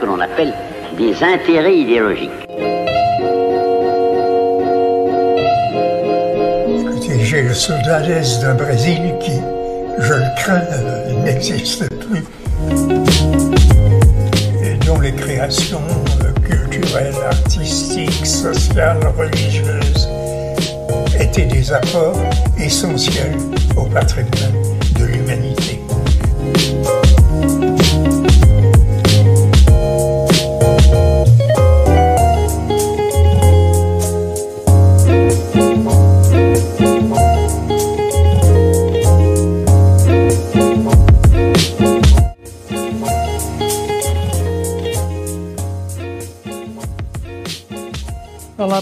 que l'on appelle des intérêts idéologiques. J'ai le soldadès d'un Brésil qui, je le crains, euh, n'existe plus. Et dont les créations euh, culturelles, artistiques, sociales, religieuses étaient des apports essentiels au patrimoine de l'humanité.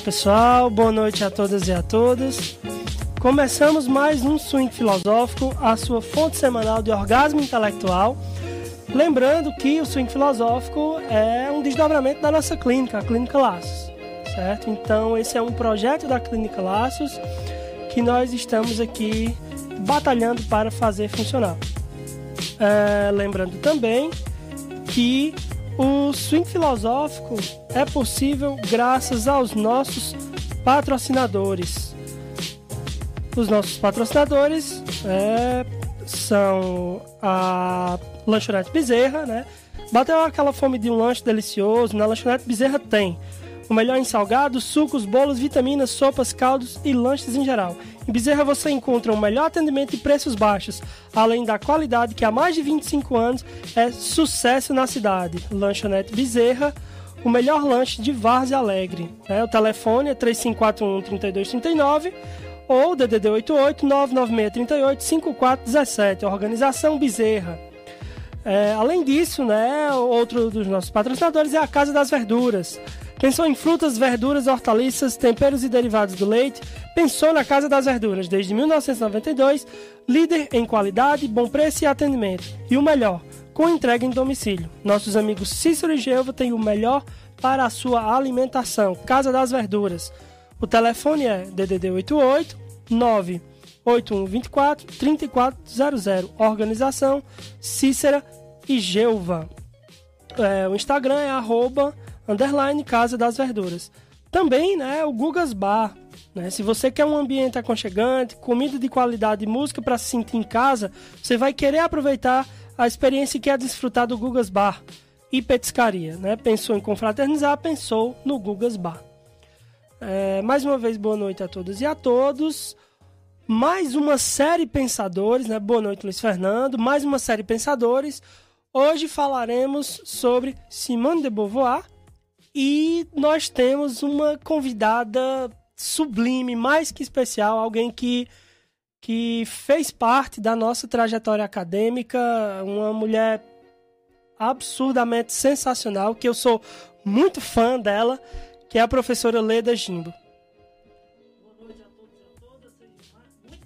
Pessoal, boa noite a todas e a todos. Começamos mais um Swing Filosófico, a sua fonte semanal de orgasmo intelectual. Lembrando que o Swing Filosófico é um desdobramento da nossa clínica, a Clínica Laços, certo? Então, esse é um projeto da Clínica Laços que nós estamos aqui batalhando para fazer funcionar. É, lembrando também que o swing filosófico é possível graças aos nossos patrocinadores. Os nossos patrocinadores é, são a Lanchonete Bezerra, né? Bateu aquela fome de um lanche delicioso, na Lanchonete Bezerra tem o melhor em salgados, sucos, bolos, vitaminas, sopas, caldos e lanches em geral. Em Bezerra você encontra o melhor atendimento e preços baixos, além da qualidade que há mais de 25 anos é sucesso na cidade. Lanchonete Bezerra, o melhor lanche de Várzea Alegre. É, o telefone é 3541-3239 ou DDD 88 99638 5417. Organização Bezerra. É, além disso, né, outro dos nossos patrocinadores é a Casa das Verduras. Pensou em frutas, verduras, hortaliças, temperos e derivados do leite? Pensou na Casa das Verduras desde 1992, líder em qualidade, bom preço e atendimento. E o melhor, com entrega em domicílio. Nossos amigos Cícero e Gelva têm o melhor para a sua alimentação. Casa das Verduras. O telefone é DDD 88 98124 3400. Organização Cícera e Gelva. É, o Instagram é arroba underline Casa das Verduras. Também, né, o Gugas Bar. Né? Se você quer um ambiente aconchegante, comida de qualidade e música para se sentir em casa, você vai querer aproveitar a experiência que é desfrutar do Gugas Bar e petiscaria. Né? Pensou em confraternizar, pensou no Gugas Bar. É, mais uma vez, boa noite a todas e a todos. Mais uma série Pensadores, né? Boa noite, Luiz Fernando. Mais uma série Pensadores. Hoje falaremos sobre Simone de Beauvoir e nós temos uma convidada sublime, mais que especial, alguém que, que fez parte da nossa trajetória acadêmica, uma mulher absurdamente sensacional, que eu sou muito fã dela, que é a professora Leda Jimbo.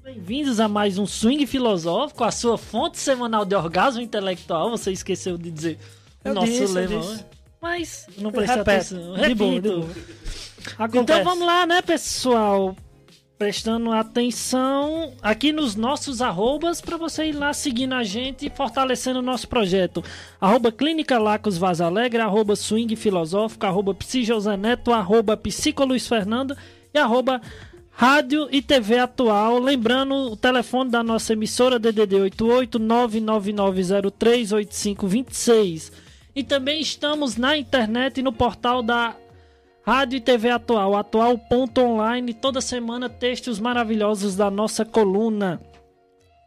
Bem-vindos a mais um Swing Filosófico, a sua fonte semanal de orgasmo intelectual. Você esqueceu de dizer o nosso disse, lema. Mas não prestei atenção. De boa, de boa. Então vamos lá, né, pessoal? Prestando atenção aqui nos nossos arrobas para você ir lá seguindo a gente e fortalecendo o nosso projeto. Arroba Clínica Lacos Vaz Alegre, arroba Swing Filosófico, arroba Psi José Neto, arroba Psico Luiz Fernando e arroba Rádio e TV Atual. Lembrando o telefone da nossa emissora DDD 88 999038526. E também estamos na internet e no portal da Rádio e TV Atual, atual.online, toda semana textos maravilhosos da nossa coluna.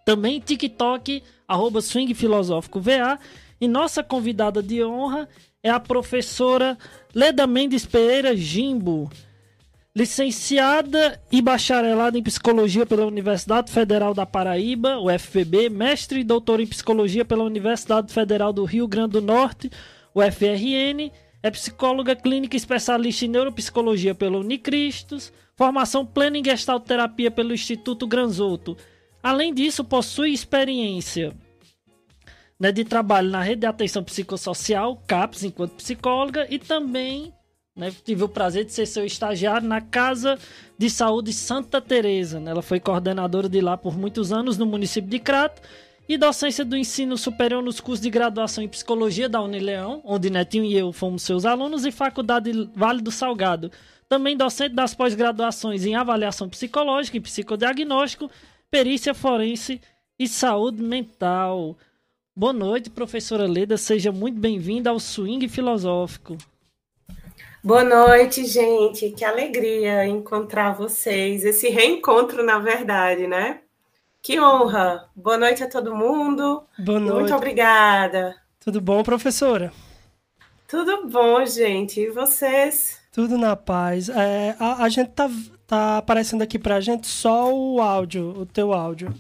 Também TikTok, arroba Swing Filosófico VA. E nossa convidada de honra é a professora Leda Mendes Pereira Jimbo. Licenciada e bacharelada em Psicologia pela Universidade Federal da Paraíba, UFPB, mestre e doutora em Psicologia pela Universidade Federal do Rio Grande do Norte, UFRN, é psicóloga clínica especialista em neuropsicologia pela Unicristos, formação plena em Gestalt Terapia pelo Instituto Granzotto. Além disso, possui experiência né, de trabalho na rede de atenção psicossocial, CAPS, enquanto psicóloga, e também né, tive o prazer de ser seu estagiário na Casa de Saúde Santa Teresa. né? Ela foi coordenadora de lá por muitos anos no município de Crato e docência do ensino superior nos cursos de graduação em psicologia da Unileão, onde Netinho e eu fomos seus alunos, e Faculdade Vale do Salgado. Também docente das pós-graduações em avaliação psicológica e psicodiagnóstico, perícia forense e saúde mental. Boa noite, professora Leda. Seja muito bem-vinda ao Swing Filosófico. Boa noite, gente. Que alegria encontrar vocês. Esse reencontro, na verdade, né? Que honra! Boa noite a todo mundo. Boa noite. Muito obrigada. Tudo bom, professora? Tudo bom, gente. E vocês? Tudo na paz. É, a, a, gente tá, tá aparecendo aqui pra gente só o áudio, o teu áudio.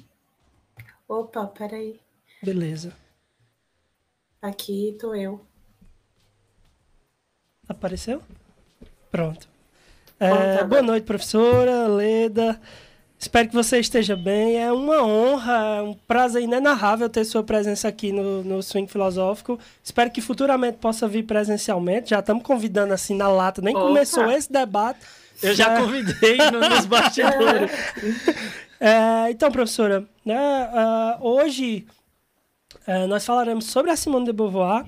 Opa, peraí. Beleza. Aqui tô eu. Apareceu? Pronto. É, tá boa noite, professora Leda. Espero que você esteja bem. É uma honra, é um prazer inenarrável ter sua presença aqui no, no Swing Filosófico. Espero que futuramente possa vir presencialmente. Já estamos convidando assim na lata, nem Opa. começou esse debate. Eu já é... convidei nos bastidores. é, então, professora, né, uh, hoje uh, nós falaremos sobre a Simone de Beauvoir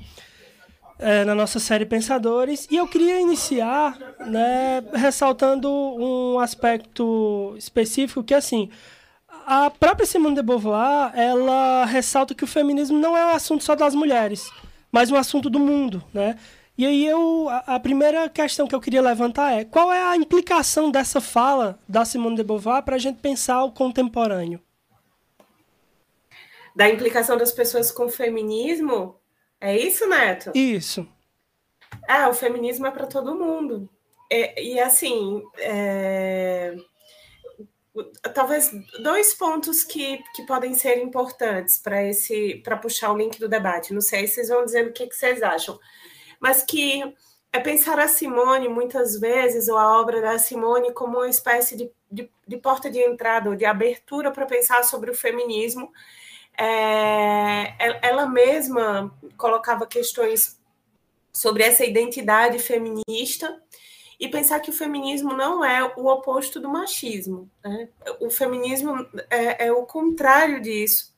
é, na nossa série Pensadores. E eu queria iniciar né, ressaltando um aspecto específico que, assim, a própria Simone de Beauvoir, ela ressalta que o feminismo não é um assunto só das mulheres, mas um assunto do mundo, né? E aí eu, a, a primeira questão que eu queria levantar é, qual é a implicação dessa fala da Simone de Beauvoir para a gente pensar o contemporâneo? Da implicação das pessoas com o feminismo? É isso, Neto? Isso. Ah, o feminismo é para todo mundo. É, e assim, é... talvez dois pontos que, que podem ser importantes para esse para puxar o link do debate. Não sei, vocês vão dizendo o que, que vocês acham. Mas que é pensar a Simone, muitas vezes, ou a obra da Simone, como uma espécie de, de, de porta de entrada, ou de abertura para pensar sobre o feminismo é, ela mesma colocava questões sobre essa identidade feminista e pensar que o feminismo não é o oposto do machismo. Né? O feminismo é, é, o contrário disso.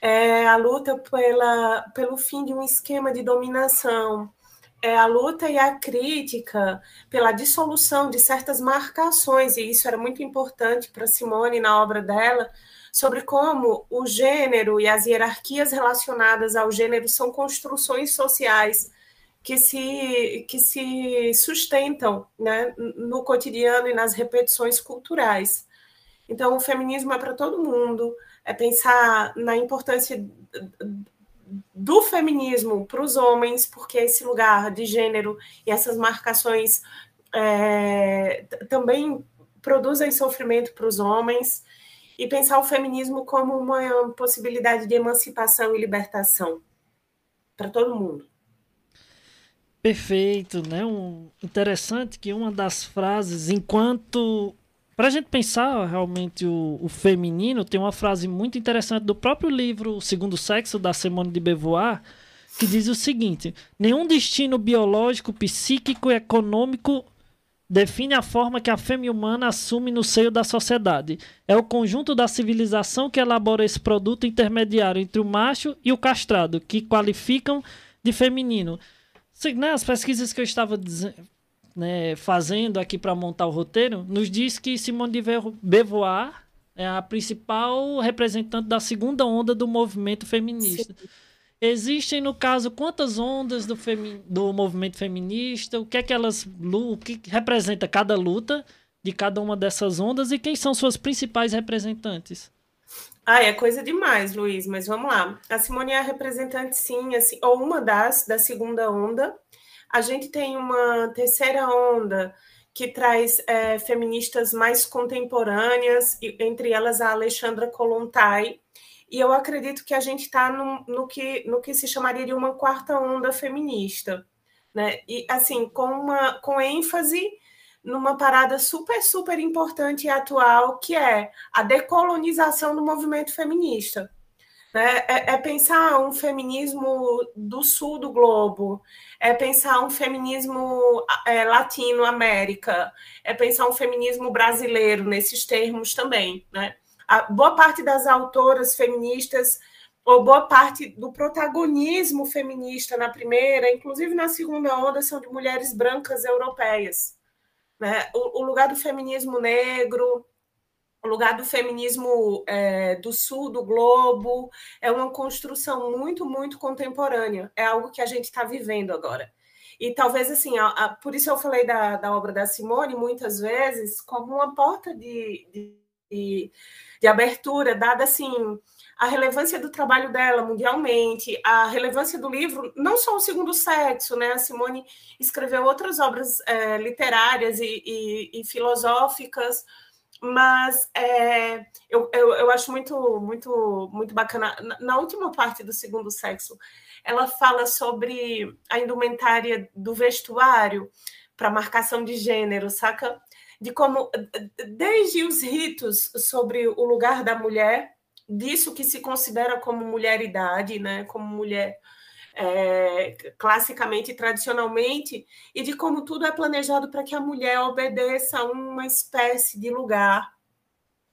É a luta pela, pelo fim de um esquema de dominação, é a luta e a crítica pela dissolução de certas marcações, e isso era muito importante para Simone na obra dela, sobre como o gênero e as hierarquias relacionadas ao gênero são construções sociais que se, que se sustentam né, no cotidiano e nas repetições culturais. Então, o feminismo é para todo mundo, é pensar na importância do feminismo para os homens, porque esse lugar de gênero e essas marcações é, também produzem sofrimento para os homens e pensar o feminismo como uma possibilidade de emancipação e libertação para todo mundo. Perfeito, né? Um, interessante que uma das frases, enquanto. Para a gente pensar realmente o, o, feminino, tem uma frase muito interessante do próprio livro O Segundo Sexo, da Simone de Beauvoir, que diz o seguinte: nenhum destino biológico, psíquico, econômico define a forma que a fêmea humana assume no seio da sociedade. É o conjunto da civilização que elabora esse produto intermediário entre o macho e o castrado, que qualificam de feminino. Né, as pesquisas que eu estava né, fazendo aqui para montar o roteiro nos diz que Simone de Beauvoir é a principal representante da segunda onda do movimento feminista. Sim. Existem, no caso, quantas ondas do, femi do movimento feminista? O que é que elas. O que representa cada luta de cada uma dessas ondas e quem são suas principais representantes? Ah, é coisa demais, Luiz, mas vamos lá. A Simone é a representante, sim, assim, ou uma das da segunda onda. A gente tem uma terceira onda que traz é, feministas mais contemporâneas, entre elas a Alexandra Kolontai, e eu acredito que a gente está no, no, que, no que se chamaria de uma quarta onda feminista, né? E assim, com, uma, com ênfase numa parada super, super importante e atual, que é a decolonização do movimento feminista. Né? É, é, pensar um feminismo do sul do globo, é pensar um feminismo é, latino-américa, é pensar um feminismo brasileiro nesses termos também. Né? A boa parte das autoras feministas ou boa parte do protagonismo feminista na primeira, inclusive na segunda onda, são de mulheres brancas europeias. Né? O, o lugar do feminismo negro, o lugar do feminismo é, do sul do globo, é uma construção muito, muito contemporânea. É algo que a gente está vivendo agora. E talvez, assim, a, a, por isso eu falei da, da obra da Simone muitas vezes como uma porta de, de, de, de abertura, dada, assim, a relevância do trabalho dela mundialmente, a relevância do livro, não só o Segundo Sexo, né? A Simone escreveu outras obras é, literárias e, e, e, filosóficas, mas é, eu, eu, eu, acho muito, muito, muito bacana. Na, na última parte do Segundo Sexo, ela fala sobre a indumentária do vestuário para marcação de gênero, saca? De como, desde os ritos sobre o lugar da mulher disso que se considera como mulheridade, né, como mulher é, classicamente tradicionalmente, e de como tudo é planejado para que a mulher obedeça a uma espécie de lugar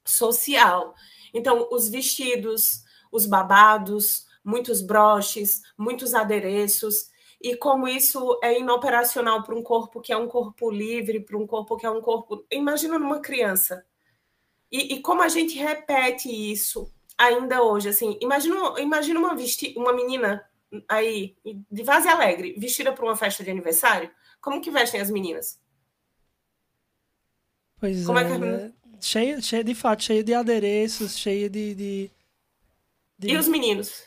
social. Então, os vestidos, os babados, muitos broches, muitos adereços, e como isso é inoperacional para um corpo que é um corpo livre, para um corpo que é um corpo. Imagina numa criança. E, e como a gente repete isso ainda hoje, assim, imagina, imagina uma, vesti uma menina aí, de Vaze Alegre, vestida para uma festa de aniversário, como que vestem as meninas? Pois como é, é que... né? cheio, cheio, de fato, cheio de adereços, cheio de... de, de... E os meninos?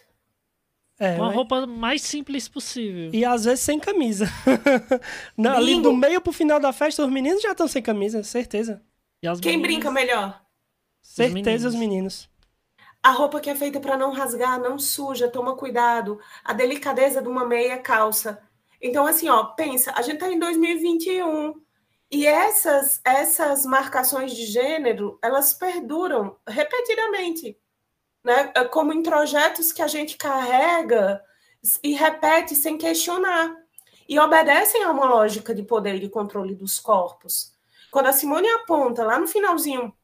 É, uma mas... roupa mais simples possível. E às vezes sem camisa. Não, ali do meio pro final da festa, os meninos já estão sem camisa, certeza. Quem meninas... brinca melhor? Certeza os meninos. Os meninos. A roupa que é feita para não rasgar, não suja, toma cuidado. A delicadeza de uma meia calça. Então, assim, ó, pensa, a gente tá em 2021 e essas, essas marcações de gênero, elas perduram repetidamente, né? É como introjetos que a gente carrega e repete sem questionar. E obedecem a uma lógica de poder e de controle dos corpos. Quando a Simone aponta lá no finalzinho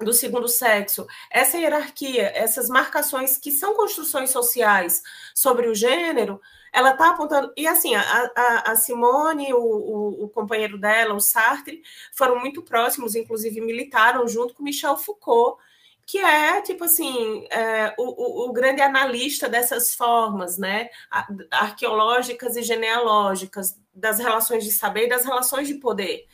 do segundo sexo, essa hierarquia, essas marcações que são construções sociais sobre o gênero, ela está apontando. E assim, a, a, a Simone, o, o, o, companheiro dela, o Sartre, foram muito próximos, inclusive militaram junto com Michel Foucault, que é, tipo assim, é, o, o, o, grande analista dessas formas, né, arqueológicas e genealógicas, das relações de saber e das relações de poder.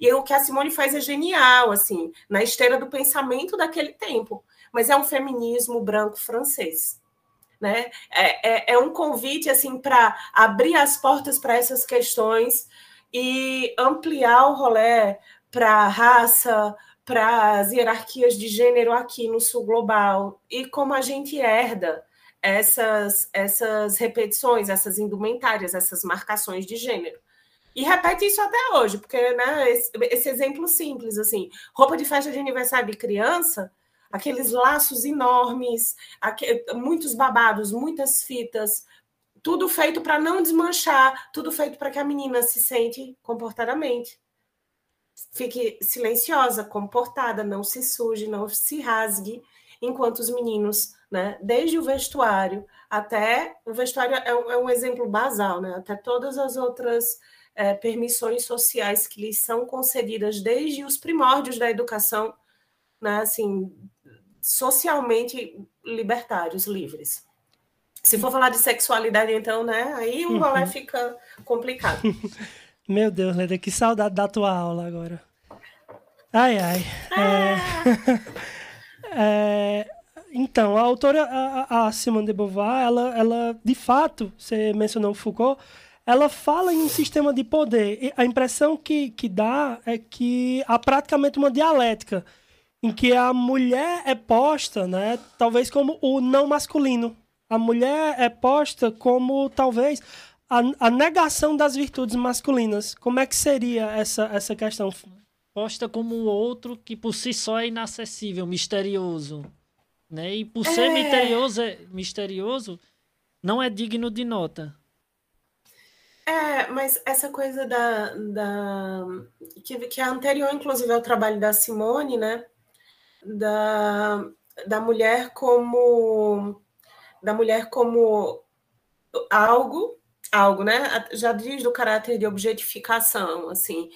E o que a Simone faz é genial, assim, na esteira do pensamento daquele tempo, mas é um feminismo branco francês. Né? É, é, é um convite assim para abrir as portas para essas questões e ampliar o rolê para raça, para as hierarquias de gênero aqui no sul global e como a gente herda essas, essas repetições, essas indumentárias, essas marcações de gênero. E repete isso até hoje, porque né, esse, esse exemplo simples, assim, roupa de festa de aniversário de criança, aqueles laços enormes, aqu muitos babados, muitas fitas, tudo feito para não desmanchar, tudo feito para que a menina se sente comportadamente fique silenciosa, comportada, não se suje, não se rasgue, enquanto os meninos, né, desde o vestuário até o vestuário é um, é um exemplo basal, né, até todas as outras é, permissões sociais que lhes são concedidas desde os primórdios da educação, né, assim, socialmente libertários, livres. Se for falar de sexualidade, então, né, aí o rolê uhum. fica complicado. Meu Deus, Leda, que saudade da tua aula agora. Ai, ai. É... é... Então, a autora, a, a Simone de Beauvoir, ela, ela, de fato, você mencionou Foucault, ela fala em um sistema de poder. E a impressão que, que dá é que há praticamente uma dialética em que a mulher é posta, né, talvez como o não masculino. A mulher é posta como talvez a, a negação das virtudes masculinas. Como é que seria essa, essa questão? Posta como o outro que por si só é inacessível, misterioso. Né? E por ser é... misterioso, misterioso, não é digno de nota. É, mas essa coisa da. da que, que é anterior, inclusive, ao trabalho da Simone, né? Da, da mulher como da mulher como algo, algo, né? Já diz do caráter de objetificação, assim,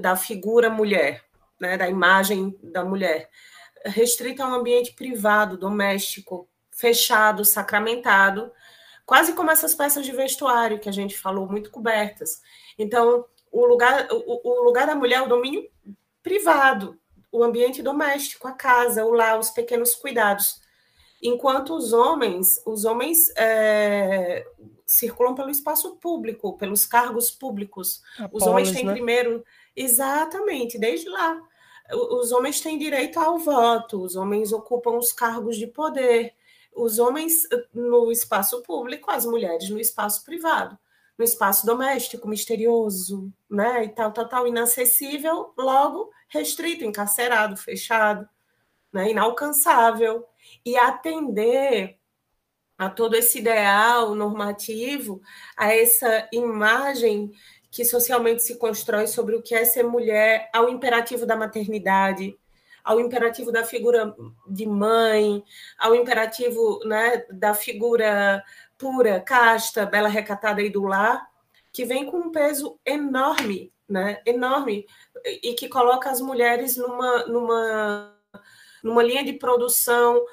da figura mulher, né? Da imagem da mulher, restrita a um ambiente privado, doméstico, fechado, sacramentado, quase como essas peças de vestuário que a gente falou, muito cobertas. Então, o lugar, o, o lugar da mulher é o domínio privado, o ambiente doméstico, a casa, o lar, os pequenos cuidados. Enquanto os homens, os homens é, circulam pelo espaço público, pelos cargos públicos. os homens têm né? primeiro, exatamente, desde lá. Os homens têm direito ao voto, os homens ocupam os cargos de poder. Os homens no espaço público, as mulheres no espaço privado no espaço doméstico, misterioso, né, e tal, tal, tal, inacessível, logo restrito, encarcerado, fechado, né, inalcançável, e atender a todo esse ideal normativo, a essa imagem que socialmente se constrói sobre o que é ser mulher, ao imperativo da maternidade, ao imperativo da figura de mãe, ao imperativo né, da figura pura, casta, bela recatada e do lar, que vem com um peso enorme, né? Enorme, e que coloca as mulheres numa, numa, numa linha de produção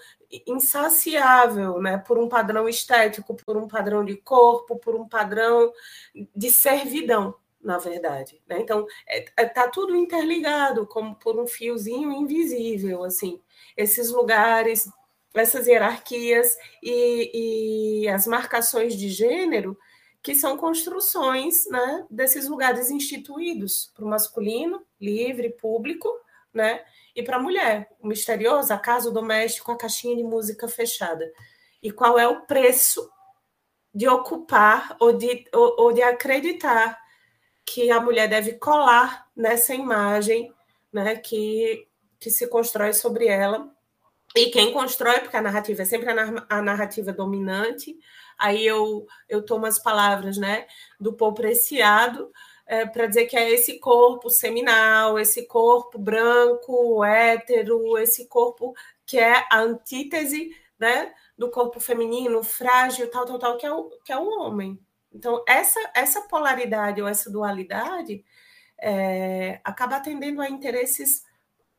insaciável, né? Por um padrão estético, por um padrão de corpo, por um padrão de servidão, na verdade. Né? Então, está é, é, tá tudo interligado, como por um fiozinho invisível, assim. Esses lugares essas hierarquias e, e, as marcações de gênero, que são construções né, desses lugares instituídos para o masculino, livre, público, né, e para a mulher, o misterioso, a casa, o doméstico, a caixinha de música fechada. E qual é o preço de ocupar ou de, ou, ou de acreditar que a mulher deve colar nessa imagem né, que, que se constrói sobre ela e quem constrói, porque a narrativa é sempre a narrativa dominante, aí eu, eu tomo as palavras né, do Paul Preciado é, para dizer que é esse corpo seminal, esse corpo branco, hétero, esse corpo que é a antítese né, do corpo feminino, frágil, tal, tal, tal, que é o, que é o homem. Então, essa, essa polaridade ou essa dualidade é, acaba atendendo a interesses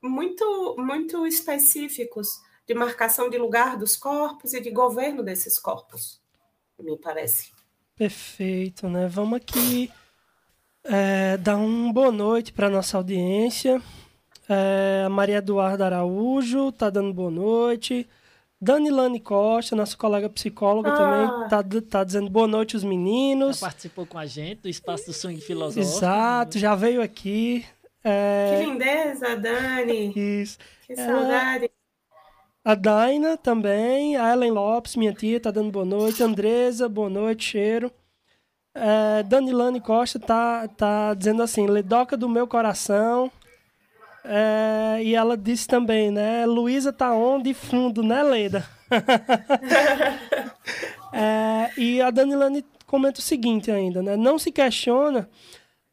muito, muito específicos de marcação de lugar dos corpos e de governo desses corpos, me parece. Perfeito, né? Vamos aqui é, dar uma boa noite para nossa audiência. É, a Maria Eduarda Araújo está dando boa noite. Danilane Costa, nossa colega psicóloga, ah. também está tá dizendo boa noite os meninos. Já participou com a gente do Espaço do Swing Filosófico. Exato, já veio aqui. É... Que lindeza, Dani. Isso. Que saudade. A Daina também, a Ellen Lopes, minha tia, tá dando boa noite. Andresa, boa noite, cheiro. É, Danilane Costa tá, tá dizendo assim, Ledoca do meu coração. É, e ela disse também, né? Luísa tá onde fundo, né, Leda? é, e a Danilane comenta o seguinte ainda, né? Não se questiona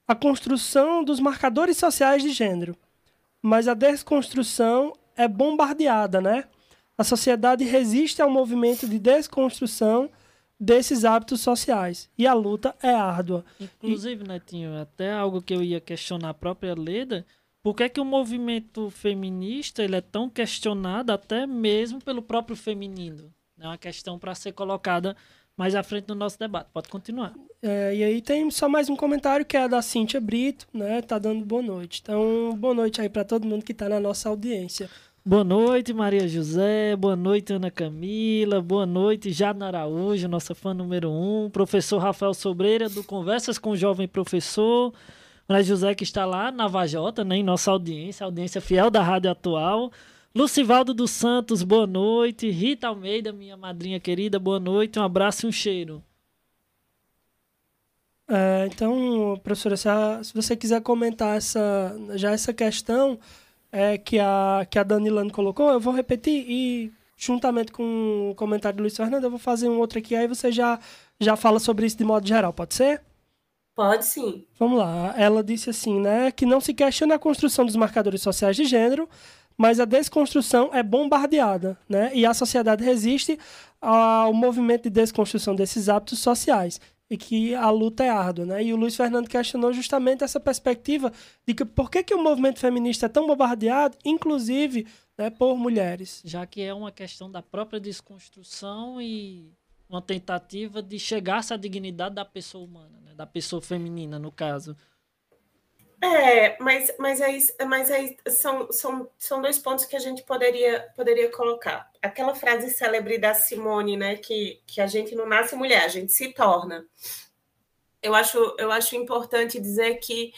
a construção dos marcadores sociais de gênero, mas a desconstrução é bombardeada, né? a sociedade resiste ao movimento de desconstrução desses hábitos sociais. E a luta é árdua. Inclusive, e... Netinho, até algo que eu ia questionar a própria Leda, por que, é que o movimento feminista ele é tão questionado até mesmo pelo próprio feminino? É uma questão para ser colocada mais à frente do nosso debate. Pode continuar. É, e aí tem só mais um comentário que é da Cíntia Brito, né? Tá dando boa noite. Então, boa noite aí para todo mundo que está na nossa audiência. Boa noite, Maria José. Boa noite, Ana Camila. Boa noite, Jadna Araújo, nossa fã número um. Professor Rafael Sobreira, do Conversas com o Jovem Professor. Maria José, que está lá na Vajota, né, em nossa audiência, audiência fiel da Rádio Atual. Lucivaldo dos Santos, boa noite. Rita Almeida, minha madrinha querida, boa noite. Um abraço e um cheiro. É, então, professora, se você quiser comentar essa, já essa questão é, que, a, que a Danilane colocou, eu vou repetir e, juntamente com o comentário do Luiz Fernando, eu vou fazer um outro aqui, aí você já, já fala sobre isso de modo geral, pode ser? Pode sim. Vamos lá. Ela disse assim, né, que não se questiona a construção dos marcadores sociais de gênero, mas a desconstrução é bombardeada, né? E a sociedade resiste ao movimento de desconstrução desses hábitos sociais e que a luta é árdua, né? E o Luiz Fernando questionou justamente essa perspectiva de que por que, que o movimento feminista é tão bombardeado, inclusive né, por mulheres. Já que é uma questão da própria desconstrução e uma tentativa de chegar a essa dignidade da pessoa humana, né? da pessoa feminina, no caso. É, mas, mas, aí, mas aí são, são, são dois pontos que a gente poderia, poderia colocar. Aquela frase célebre da Simone, né, que, que a gente não nasce mulher, a gente se torna. Eu acho, eu acho importante dizer que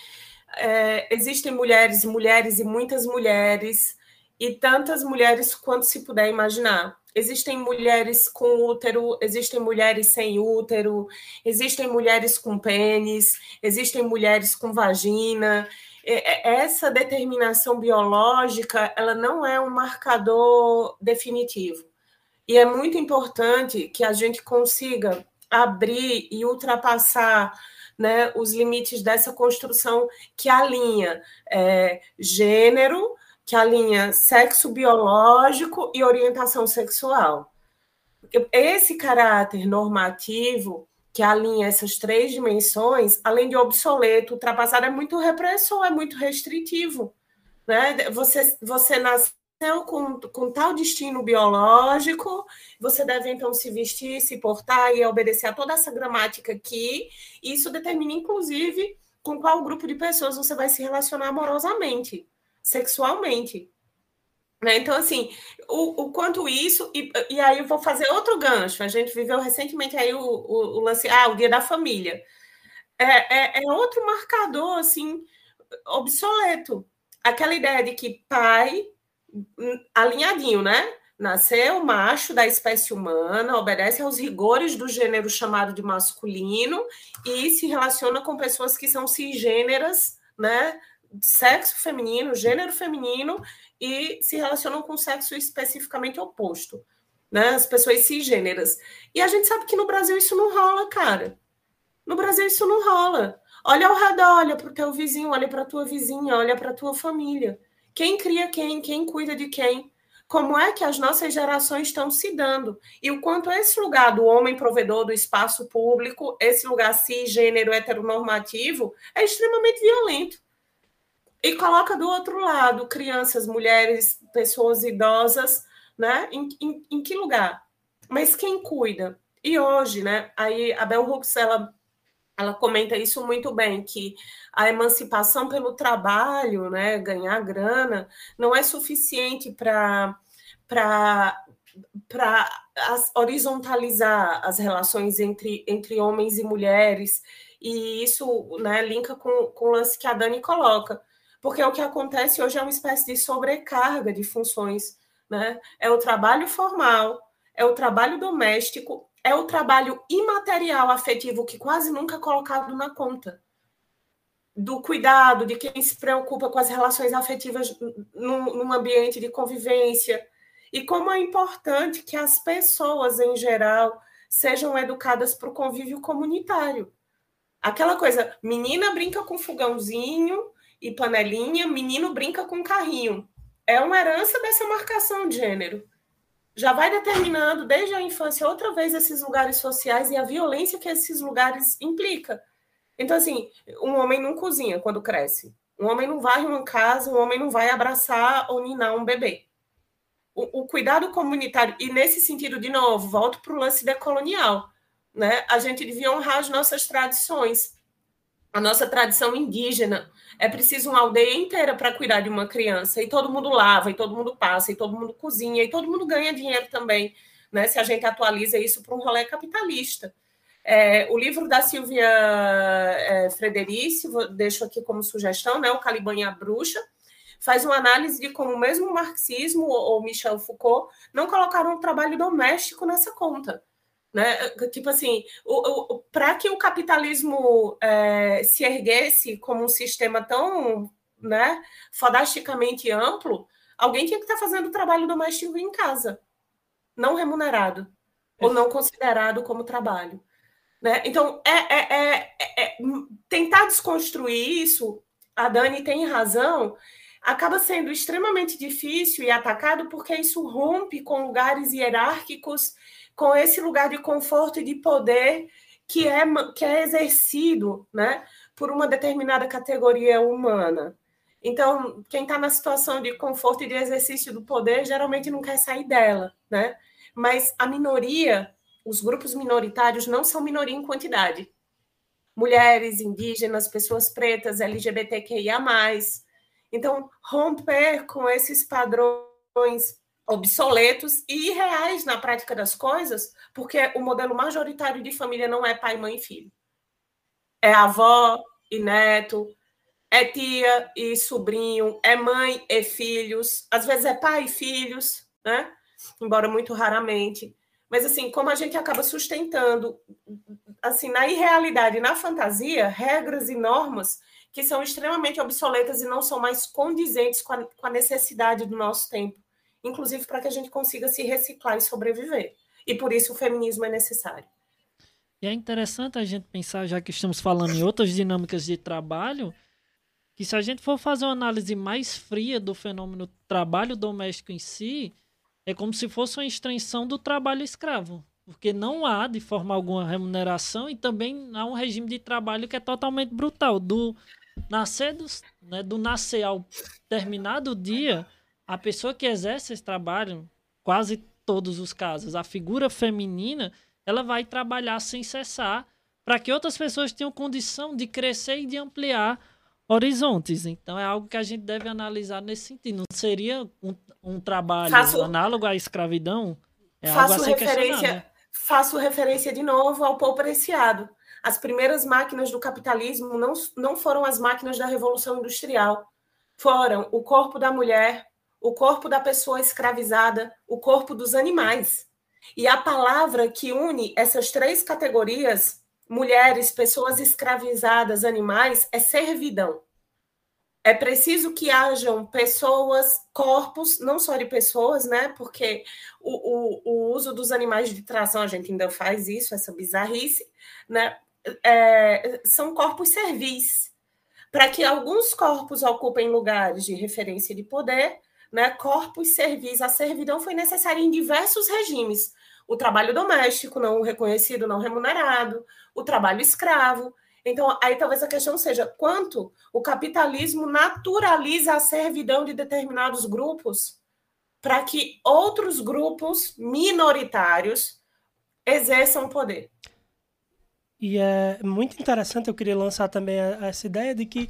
é, existem mulheres, mulheres e muitas mulheres, e tantas mulheres quanto se puder imaginar. Existem mulheres com útero, existem mulheres sem útero, existem mulheres com pênis, existem mulheres com vagina. Essa determinação biológica, ela não é um marcador definitivo. E é muito importante que a gente consiga abrir e ultrapassar né, os limites dessa construção que alinha é, gênero, que alinha sexo biológico e orientação sexual. Esse caráter normativo que alinha essas três dimensões, além de obsoleto, ultrapassado, é muito repressor, é muito restritivo. Né? Você, você nasceu com, com tal destino biológico, você deve então se vestir, se portar e obedecer a toda essa gramática aqui. E isso determina, inclusive, com qual grupo de pessoas você vai se relacionar amorosamente sexualmente. Né? Então, assim, o, o quanto isso, e, e aí eu vou fazer outro gancho. A gente viveu recentemente aí o, o, o lance, ah, o dia da família. É, é, é outro marcador, assim, obsoleto. Aquela ideia de que pai, hum, alinhadinho, né? Nasceu macho da espécie humana, obedece aos rigores do gênero chamado de masculino e se relaciona com pessoas que são cisgêneras, né? Sexo feminino, gênero feminino e se relacionam com sexo especificamente oposto, né? As pessoas cisgêneras. E a gente sabe que no Brasil isso não rola, cara. No Brasil isso não rola. Olha ao redor, olha para o teu vizinho, olha para a tua vizinha, olha para a tua família. Quem cria quem? Quem cuida de quem? Como é que as nossas gerações estão se dando? E o quanto esse lugar do homem provedor do espaço público, esse lugar cisgênero heteronormativo, é extremamente violento. E coloca do outro lado crianças, mulheres, pessoas idosas, né? Em, em, em que lugar? Mas quem cuida? E hoje, né? Aí a Bell Hooks, ela, ela comenta isso muito bem, que a emancipação pelo trabalho, né? Ganhar grana, não é suficiente para para horizontalizar as relações entre, entre homens e mulheres, e isso né, linka com, com o lance que a Dani coloca porque o que acontece hoje é uma espécie de sobrecarga de funções. Né? É o trabalho formal, é o trabalho doméstico, é o trabalho imaterial afetivo que quase nunca é colocado na conta. Do cuidado, de quem se preocupa com as relações afetivas num, num ambiente de convivência. E como é importante que as pessoas, em geral, sejam educadas para o convívio comunitário. Aquela coisa, menina brinca com fogãozinho, e panelinha, menino brinca com carrinho. É uma herança dessa marcação de gênero. Já vai determinando desde a infância outra vez esses lugares sociais e a violência que esses lugares implica. Então, assim, um homem não cozinha quando cresce. Um homem não varre uma casa, um homem não vai abraçar ou ninar um bebê. O, o cuidado comunitário, e nesse sentido, de novo, volto para o lance decolonial. Né? A gente devia honrar as nossas tradições, a nossa tradição indígena, é preciso uma aldeia inteira para cuidar de uma criança. E todo mundo lava, e todo mundo passa, e todo mundo cozinha, e todo mundo ganha dinheiro também, né? Se a gente atualiza isso para um rolê capitalista. É, o livro da Silvia é, deixo aqui como sugestão, né? O Caliban e a Bruxa, faz uma análise de como mesmo o marxismo ou Michel Foucault não colocaram o trabalho doméstico nessa conta. Né? Tipo assim, para que o capitalismo é, se erguesse como um sistema tão né, fodasticamente amplo, alguém tinha que estar tá fazendo o trabalho doméstico em casa, não remunerado, ou não considerado como trabalho. Né? Então, é, é, é, é tentar desconstruir isso, a Dani tem razão, acaba sendo extremamente difícil e atacado porque isso rompe com lugares hierárquicos, com esse lugar de conforto e de poder que é, que é exercido né, por uma determinada categoria humana. Então, quem está na situação de conforto e de exercício do poder geralmente não quer sair dela, né? Mas a minoria, os grupos minoritários não são minoria em quantidade. Mulheres, indígenas, pessoas pretas, LGBTQIA+, então, romper com esses padrões obsoletos e irreais na prática das coisas, porque o modelo majoritário de família não é pai, mãe e filho. É avó e neto, é tia e sobrinho, é mãe e filhos, às vezes é pai e filhos, né? Embora muito raramente. Mas assim, como a gente acaba sustentando assim na irrealidade, na fantasia, regras e normas que são extremamente obsoletas e não são mais condizentes com a, com a necessidade do nosso tempo, inclusive para que a gente consiga se reciclar e sobreviver. E por isso o feminismo é necessário. E é interessante a gente pensar, já que estamos falando em outras dinâmicas de trabalho, que se a gente for fazer uma análise mais fria do fenômeno trabalho doméstico em si, é como se fosse uma extensão do trabalho escravo. Porque não há, de forma alguma, remuneração e também há um regime de trabalho que é totalmente brutal. Do nascer do, né, do nascer ao terminar do dia, a pessoa que exerce esse trabalho, quase todos os casos, a figura feminina, ela vai trabalhar sem cessar para que outras pessoas tenham condição de crescer e de ampliar horizontes. Então é algo que a gente deve analisar nesse sentido. Não seria um, um trabalho faço, análogo à escravidão? É faço referência, faço referência de novo ao Paul Preciado. As primeiras máquinas do capitalismo não, não foram as máquinas da Revolução Industrial, foram o corpo da mulher, o corpo da pessoa escravizada, o corpo dos animais. E a palavra que une essas três categorias, mulheres, pessoas escravizadas, animais, é servidão. É preciso que hajam pessoas, corpos, não só de pessoas, né? Porque o, o, o uso dos animais de tração, a gente ainda faz isso, essa bizarrice, né? É, são corpos servis. Para que alguns corpos ocupem lugares de referência de poder, né, corpos servis, a servidão foi necessária em diversos regimes. O trabalho doméstico, não reconhecido, não remunerado, o trabalho escravo. Então, aí talvez a questão seja quanto o capitalismo naturaliza a servidão de determinados grupos para que outros grupos minoritários exerçam poder. E é muito interessante, eu queria lançar também essa ideia de que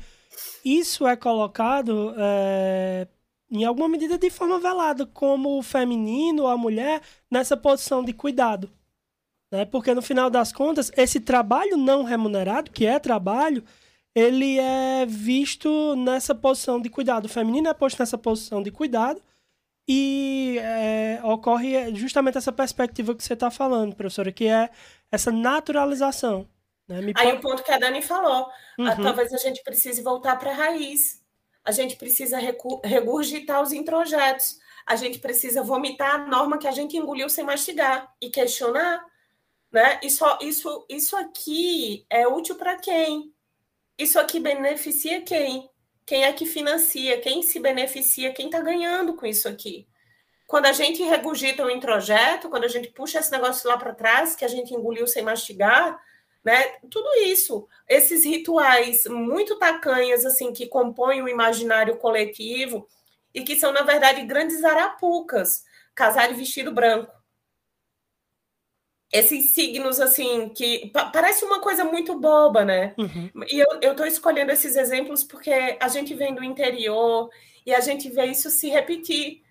isso é colocado é, em alguma medida de forma velada, como o feminino, a mulher, nessa posição de cuidado. Né? Porque no final das contas, esse trabalho não remunerado, que é trabalho, ele é visto nessa posição de cuidado. O feminino é posto nessa posição de cuidado e é, ocorre justamente essa perspectiva que você está falando, professora, que é essa naturalização. Né? Me Aí pode... o ponto que a Dani falou, uhum. talvez a gente precise voltar para a raiz. A gente precisa regurgitar os introjetos. A gente precisa vomitar a norma que a gente engoliu sem mastigar e questionar. Né? Isso, isso, isso aqui é útil para quem? Isso aqui beneficia quem? Quem é que financia? Quem se beneficia? Quem está ganhando com isso aqui? quando a gente regurgita o introjeto, quando a gente puxa esse negócio lá para trás, que a gente engoliu sem mastigar, né? Tudo isso, esses rituais muito tacanhas, assim, que compõem o imaginário coletivo e que são, na verdade, grandes arapucas, casar de vestido branco. Esses signos, assim, que parece uma coisa muito boba, né? Uhum. E eu estou escolhendo esses exemplos porque a gente vem do interior e a gente vê isso se repetir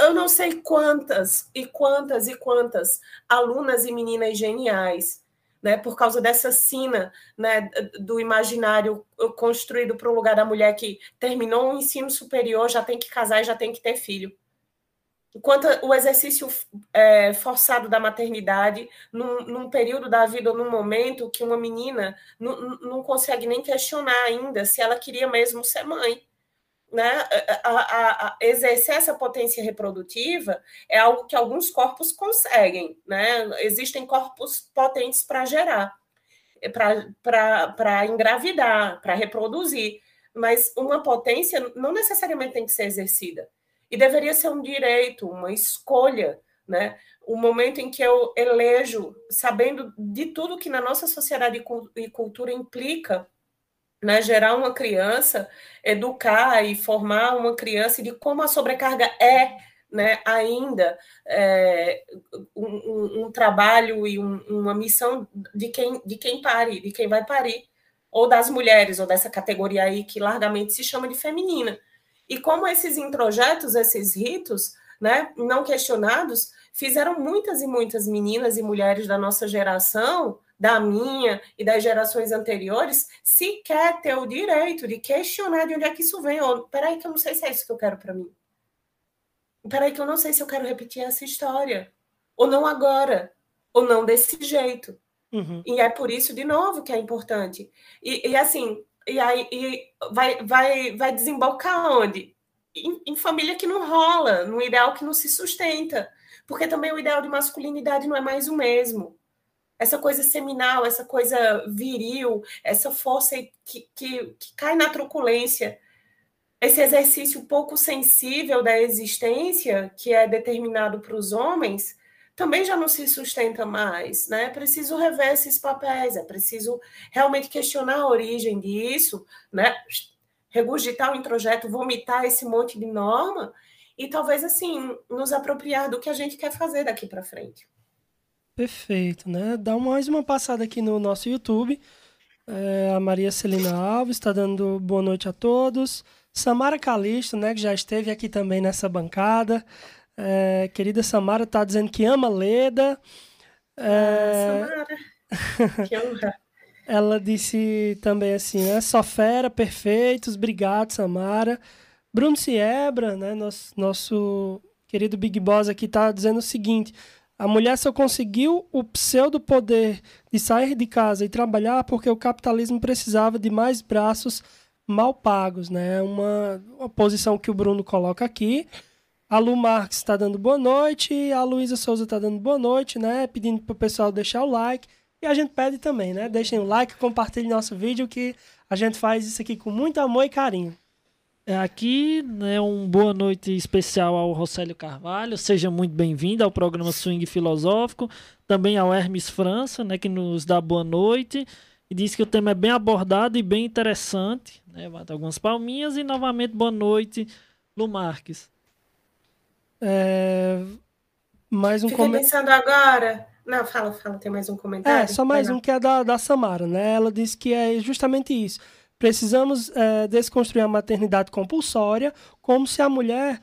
eu não sei quantas e quantas e quantas alunas e meninas geniais, né, por causa dessa sina né, do imaginário construído para o lugar da mulher que terminou o ensino superior, já tem que casar e já tem que ter filho. Quanto o exercício é, forçado da maternidade, num, num, período da vida ou num momento que uma menina não, não consegue nem questionar ainda se ela queria mesmo ser mãe né, a, a, a, exercer essa potência reprodutiva é algo que alguns corpos conseguem, né? Existem corpos potentes para gerar, para engravidar, para reproduzir. mas uma potência não necessariamente tem que ser exercida. E deveria ser um direito, uma escolha, né? O momento em que eu elejo, sabendo de tudo que na nossa sociedade e cultura implica né, gerar uma criança, educar e formar uma criança e de como a sobrecarga é né, ainda é, um, um, trabalho e um, uma missão de quem, de quem pare, de quem vai parir, ou das mulheres, ou dessa categoria aí que largamente se chama de feminina. E como esses introjetos, esses ritos, né, não questionados, fizeram muitas e muitas meninas e mulheres da nossa geração da minha e das gerações anteriores, sequer ter o direito de questionar de onde é que isso vem. Ou, peraí, que eu não sei se é isso que eu quero para mim. Peraí, que eu não sei se eu quero repetir essa história. Ou não agora. Ou não desse jeito. Uhum. E é por isso, de novo, que é importante. E, e assim, e aí e vai, vai, vai desembocar onde? Em, em, família que não rola, num ideal que não se sustenta. Porque também o ideal de masculinidade não é mais o mesmo essa coisa seminal, essa coisa viril, essa força que, que, que cai na truculência, esse exercício pouco sensível da existência, que é determinado para os homens, também já não se sustenta mais, né? É preciso rever esses papéis, é preciso realmente questionar a origem disso, né? Regurgitar o introjeto, vomitar esse monte de norma e talvez assim nos apropriar do que a gente quer fazer daqui para frente. Perfeito, né? Dá mais uma passada aqui no nosso YouTube. É, a Maria Celina Alves está dando boa noite a todos. Samara Calisto, né, que já esteve aqui também nessa bancada. É, querida Samara está dizendo que ama Leda. É... Ah, Samara, que honra. Ela disse também assim, né? Só fera, perfeitos, obrigado, Samara. Bruno Siebra, né? Nosso, nosso querido Big Boss aqui está dizendo o seguinte: a mulher só conseguiu o pseudo poder de sair de casa e trabalhar porque o capitalismo precisava de mais braços mal pagos, né? Uma, uma posição que o Bruno coloca aqui. A Lu Marques está dando boa noite, a Luísa Souza está dando boa noite, né? Pedindo para o pessoal deixar o like. E a gente pede também, né? Deixem o like, compartilhem nosso vídeo que a gente faz isso aqui com muito amor e carinho. É, aqui, né, um boa noite especial ao Rosélio Carvalho. Seja muito bem-vindo ao programa Swing Filosófico. Também ao Hermes França, né, que nos dá boa noite. E diz que o tema é bem abordado e bem interessante. Né, bate algumas palminhas. E novamente, boa noite, Lu Marques. É... Mais um comentário. pensando agora. Não, fala, fala, tem mais um comentário. É, só mais um que é da, da Samara, né? Ela disse que é justamente isso Precisamos é, desconstruir a maternidade compulsória, como se a mulher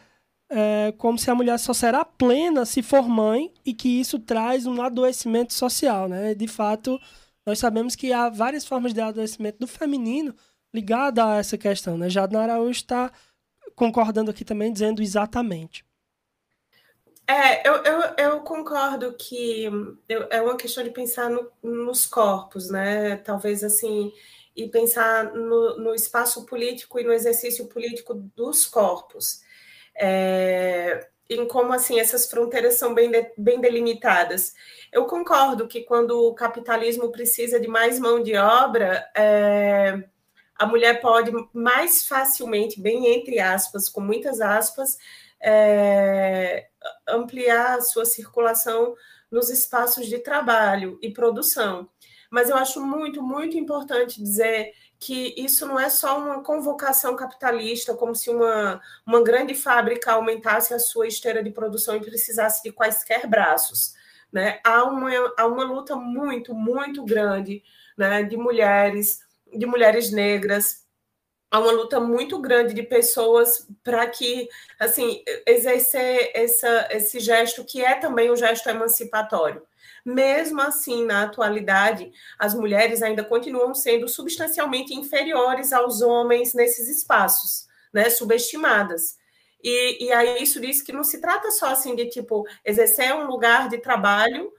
é, como se a mulher só será plena se for mãe e que isso traz um adoecimento social, né? De fato, nós sabemos que há várias formas de adoecimento do feminino ligada a essa questão, né? Jadna Araújo está concordando aqui também, dizendo exatamente. É, eu, eu, eu concordo que eu, é uma questão de pensar no, nos corpos, né? Talvez assim e pensar no, no, espaço político e no exercício político dos corpos. É, em como assim essas fronteiras são bem, de, bem delimitadas. Eu concordo que quando o capitalismo precisa de mais mão de obra, é, a mulher pode mais facilmente, bem entre aspas, com muitas aspas, é, ampliar a sua circulação nos espaços de trabalho e produção. Mas eu acho muito, muito importante dizer que isso não é só uma convocação capitalista, como se uma, uma grande fábrica aumentasse a sua esteira de produção e precisasse de quaisquer braços. Né? Há, uma, há uma luta muito, muito grande né, de mulheres, de mulheres negras, há uma luta muito grande de pessoas para que, assim, exercer essa, esse gesto que é também um gesto emancipatório. Mesmo assim, na atualidade, as mulheres ainda continuam sendo substancialmente inferiores aos homens nesses espaços, né, subestimadas. E, e aí isso diz que não se trata só assim de tipo exercer um lugar de trabalho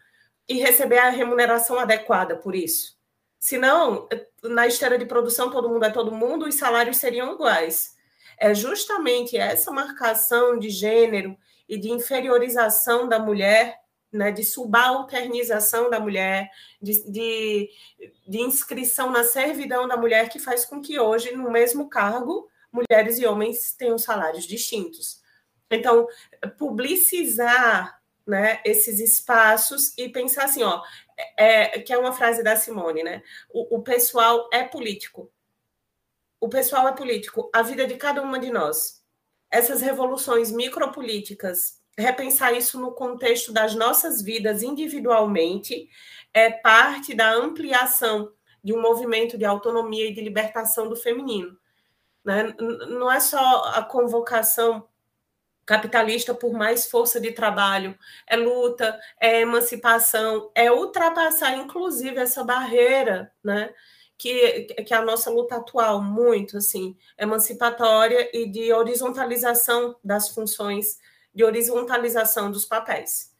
e receber a remuneração adequada por isso. Senão, na esteira de produção, todo mundo é todo mundo, os salários seriam iguais. É justamente essa marcação de gênero e de inferiorização da mulher né, de subalternização da mulher, de, de, de, inscrição na servidão da mulher, que faz com que hoje, no mesmo cargo, mulheres e homens tenham salários distintos. Então, publicizar né, esses espaços e pensar assim, ó, é, que é uma frase da Simone, né? O, o pessoal é político. O pessoal é político. A vida de cada uma de nós. Essas revoluções micropolíticas repensar isso no contexto das nossas vidas individualmente é parte da ampliação de um movimento de autonomia e de libertação do feminino. Né? Não é só a convocação capitalista por mais força de trabalho, é luta, é emancipação, é ultrapassar, inclusive, essa barreira, né? Que, que é a nossa luta atual, muito assim, emancipatória e de horizontalização das funções de horizontalização dos papéis.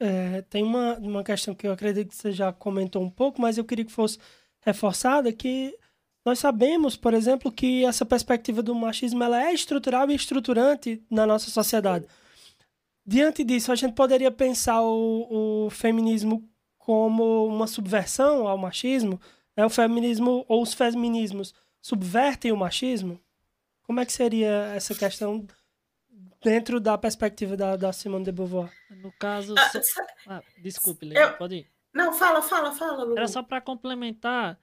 É, tem uma, uma questão que eu acredito que você já comentou um pouco, mas eu queria que fosse reforçada, que nós sabemos, por exemplo, que essa perspectiva do machismo ela é estrutural e estruturante na nossa sociedade. Diante disso, a gente poderia pensar o, o feminismo como uma subversão ao machismo? É o feminismo ou os feminismos subvertem o machismo? Como é que seria essa questão dentro da perspectiva da, da Simone de Beauvoir. No caso. Ah, so... ah, desculpe, Leandro, eu... pode ir. Não, fala, fala, fala. Lu. Era só para complementar.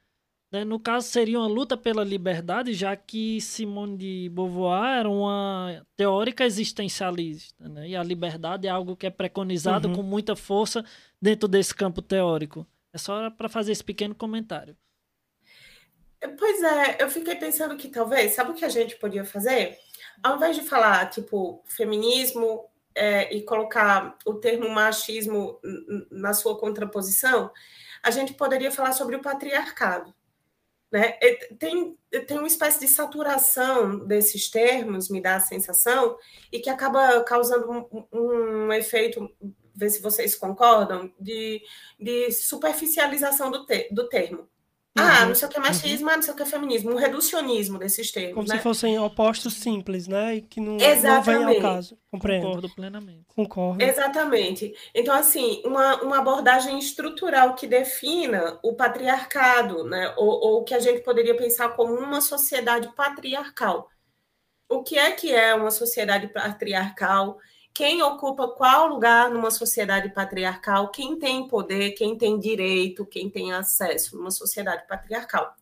Né? No caso, seria uma luta pela liberdade, já que Simone de Beauvoir era uma teórica existencialista. Né? E a liberdade é algo que é preconizado uhum. com muita força dentro desse campo teórico. É só para fazer esse pequeno comentário. Pois é, eu fiquei pensando que talvez, sabe o que a gente podia fazer? ao invés de falar, tipo, feminismo é, e colocar o termo machismo na sua contraposição, a gente poderia falar sobre o patriarcado. Né? Tem, tem uma espécie de saturação desses termos, me dá a sensação, e que acaba causando um, um efeito, ver se vocês concordam, de, de superficialização do, te, do termo. Ah, uhum. não sei o que é machismo, uhum. ah, não sei o que é feminismo, um reducionismo desses termos. Como né? se fossem opostos simples, né? E que não, não vem ao caso. Compreendo. Concordo plenamente. Concordo. Exatamente. Então, assim, uma, uma abordagem estrutural que defina o patriarcado, né? Ou, ou que a gente poderia pensar como uma sociedade patriarcal. O que é que é uma sociedade patriarcal? Quem ocupa qual lugar numa sociedade patriarcal, quem tem poder, quem tem direito, quem tem acesso numa sociedade patriarcal.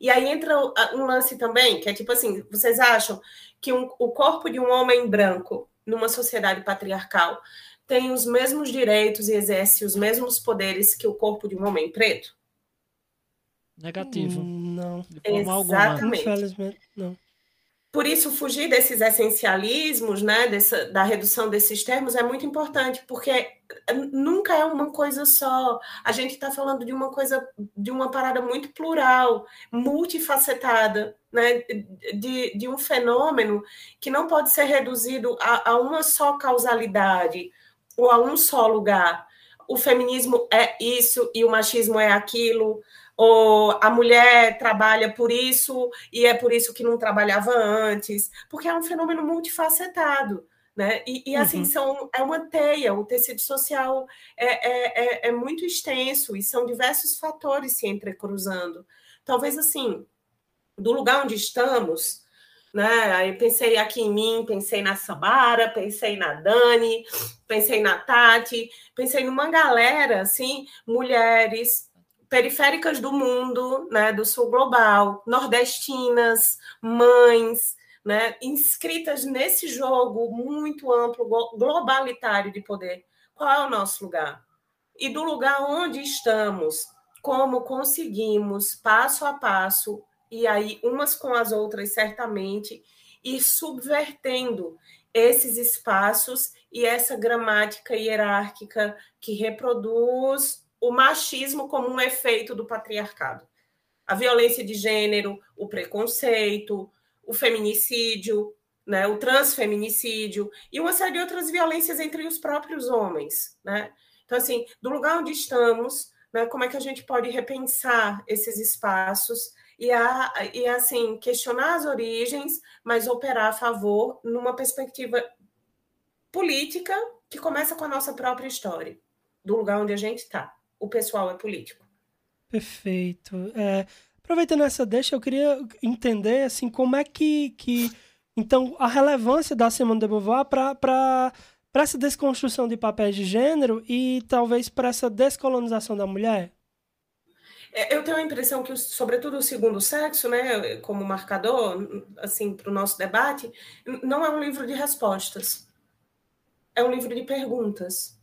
E aí entra um lance também, que é tipo assim: vocês acham que um, o corpo de um homem branco numa sociedade patriarcal tem os mesmos direitos e exerce os mesmos poderes que o corpo de um homem preto? Negativo. Hum, não. De forma Exatamente. alguma. Infelizmente, não. Por isso, fugir desses essencialismos, né, dessa, da redução desses termos, é muito importante, porque nunca é uma coisa só. A gente está falando de uma coisa, de uma parada muito plural, multifacetada, né, de, de um fenômeno que não pode ser reduzido a, a uma só causalidade ou a um só lugar. O feminismo é isso e o machismo é aquilo ou a mulher trabalha por isso e é por isso que não trabalhava antes, porque é um fenômeno multifacetado. Né? E, e assim, uhum. são, é uma teia, o tecido social é, é, é, é muito extenso e são diversos fatores se entrecruzando. Talvez assim, do lugar onde estamos, né? Aí pensei aqui em mim, pensei na Samara, pensei na Dani, pensei na Tati, pensei numa galera, assim, mulheres, periféricas do mundo, né, do sul global, nordestinas, mães, né, inscritas nesse jogo muito amplo, globalitário de poder. Qual é o nosso lugar? E do lugar onde estamos, como conseguimos, passo a passo, e aí umas com as outras, certamente, e subvertendo esses espaços e essa gramática hierárquica que reproduz o machismo como um efeito do patriarcado. A violência de gênero, o preconceito, o feminicídio, né, o transfeminicídio e uma série de outras violências entre os próprios homens. Né? Então, assim, do lugar onde estamos, né, como é que a gente pode repensar esses espaços e, a, e assim, questionar as origens, mas operar a favor numa perspectiva política que começa com a nossa própria história, do lugar onde a gente está. O pessoal é político. Perfeito. É, aproveitando essa deixa, eu queria entender assim como é que, que então a relevância da Simone de Beauvoir para para essa desconstrução de papéis de gênero e talvez para essa descolonização da mulher? É, eu tenho a impressão que, sobretudo o segundo sexo, né, como marcador, assim, para o nosso debate, não é um livro de respostas, é um livro de perguntas.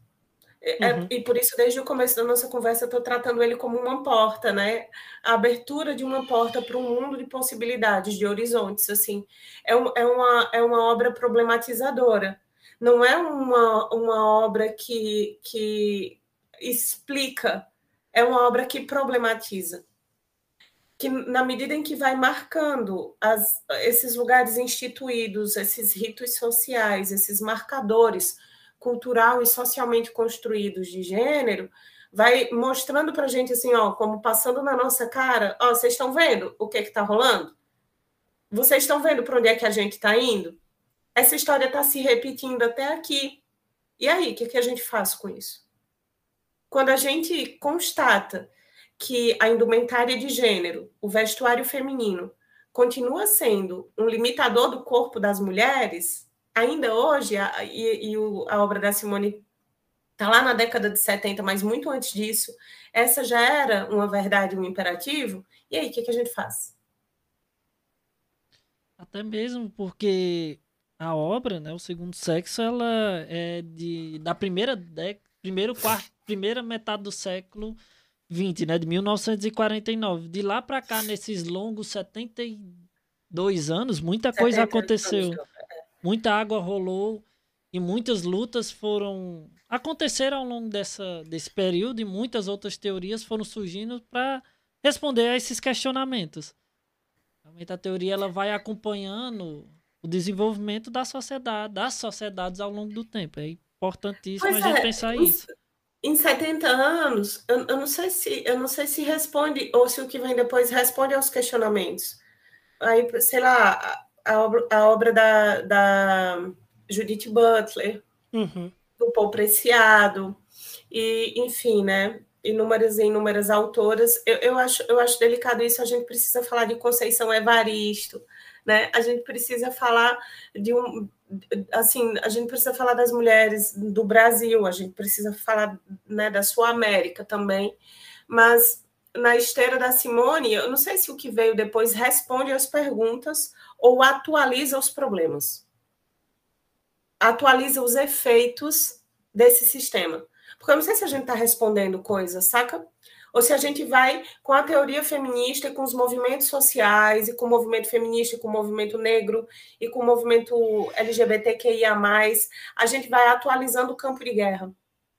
É, é uhum. e por isso, desde o começo da nossa conversa, eu estou tratando ele como uma porta, né? A abertura de uma porta para um mundo de possibilidades, de horizontes, assim. É, um, é, uma, é uma obra problematizadora não é uma, uma obra que, que explica, é uma obra que problematiza. Que, na medida em que vai marcando as, esses lugares instituídos, esses ritos sociais, esses marcadores cultural e socialmente construídos de gênero, vai mostrando para a gente assim, ó, como passando na nossa cara, ó, vocês estão vendo o que está rolando? Vocês estão vendo para onde é que a gente está indo? essa história está se repetindo até aqui. E aí, o que, que a gente faz com isso? Quando a gente constata que a indumentária de gênero, o vestuário feminino, continua sendo um limitador do corpo das mulheres, ainda hoje, a, e, e o, a obra da Simone está lá na década de 70, mas muito antes disso, essa já era uma verdade, um imperativo, e aí o que, que a gente faz? Até mesmo porque a obra, né, o segundo sexo, ela é de da primeira década, primeiro quarto, primeira metade do século 20, né, de 1949. De lá para cá, nesses longos 72 anos, muita coisa aconteceu. É. Muita água rolou e muitas lutas foram aconteceram ao longo dessa, desse período e muitas outras teorias foram surgindo para responder a esses questionamentos. Realmente a teoria ela vai acompanhando o desenvolvimento da sociedade, das sociedades ao longo do tempo. É importantíssimo pois a gente é, pensar em, isso. Em 70 anos, eu, eu, não sei se eu não sei se responde ou se o que vem depois responde aos questionamentos. Aí, sei lá, a, obra, a obra da, da Judith Butler, uhum. do Paul Preciado, e enfim, né? Inúmeras e inúmeras autoras. Eu, eu, acho, eu acho delicado isso, a gente precisa falar de Conceição Evaristo, né? A gente precisa falar de um assim, a gente precisa falar das mulheres do Brasil, a gente precisa falar né, da sua América também, mas na esteira da Simone, eu não sei se o que veio depois responde às perguntas ou atualiza os problemas. Atualiza os efeitos desse sistema. Porque eu não sei se a gente está respondendo coisas, saca? ou se a gente vai com a teoria feminista e com os movimentos sociais, e com o movimento feminista, e com o movimento negro, e com o movimento LGBTQIA, a gente vai atualizando o campo de guerra,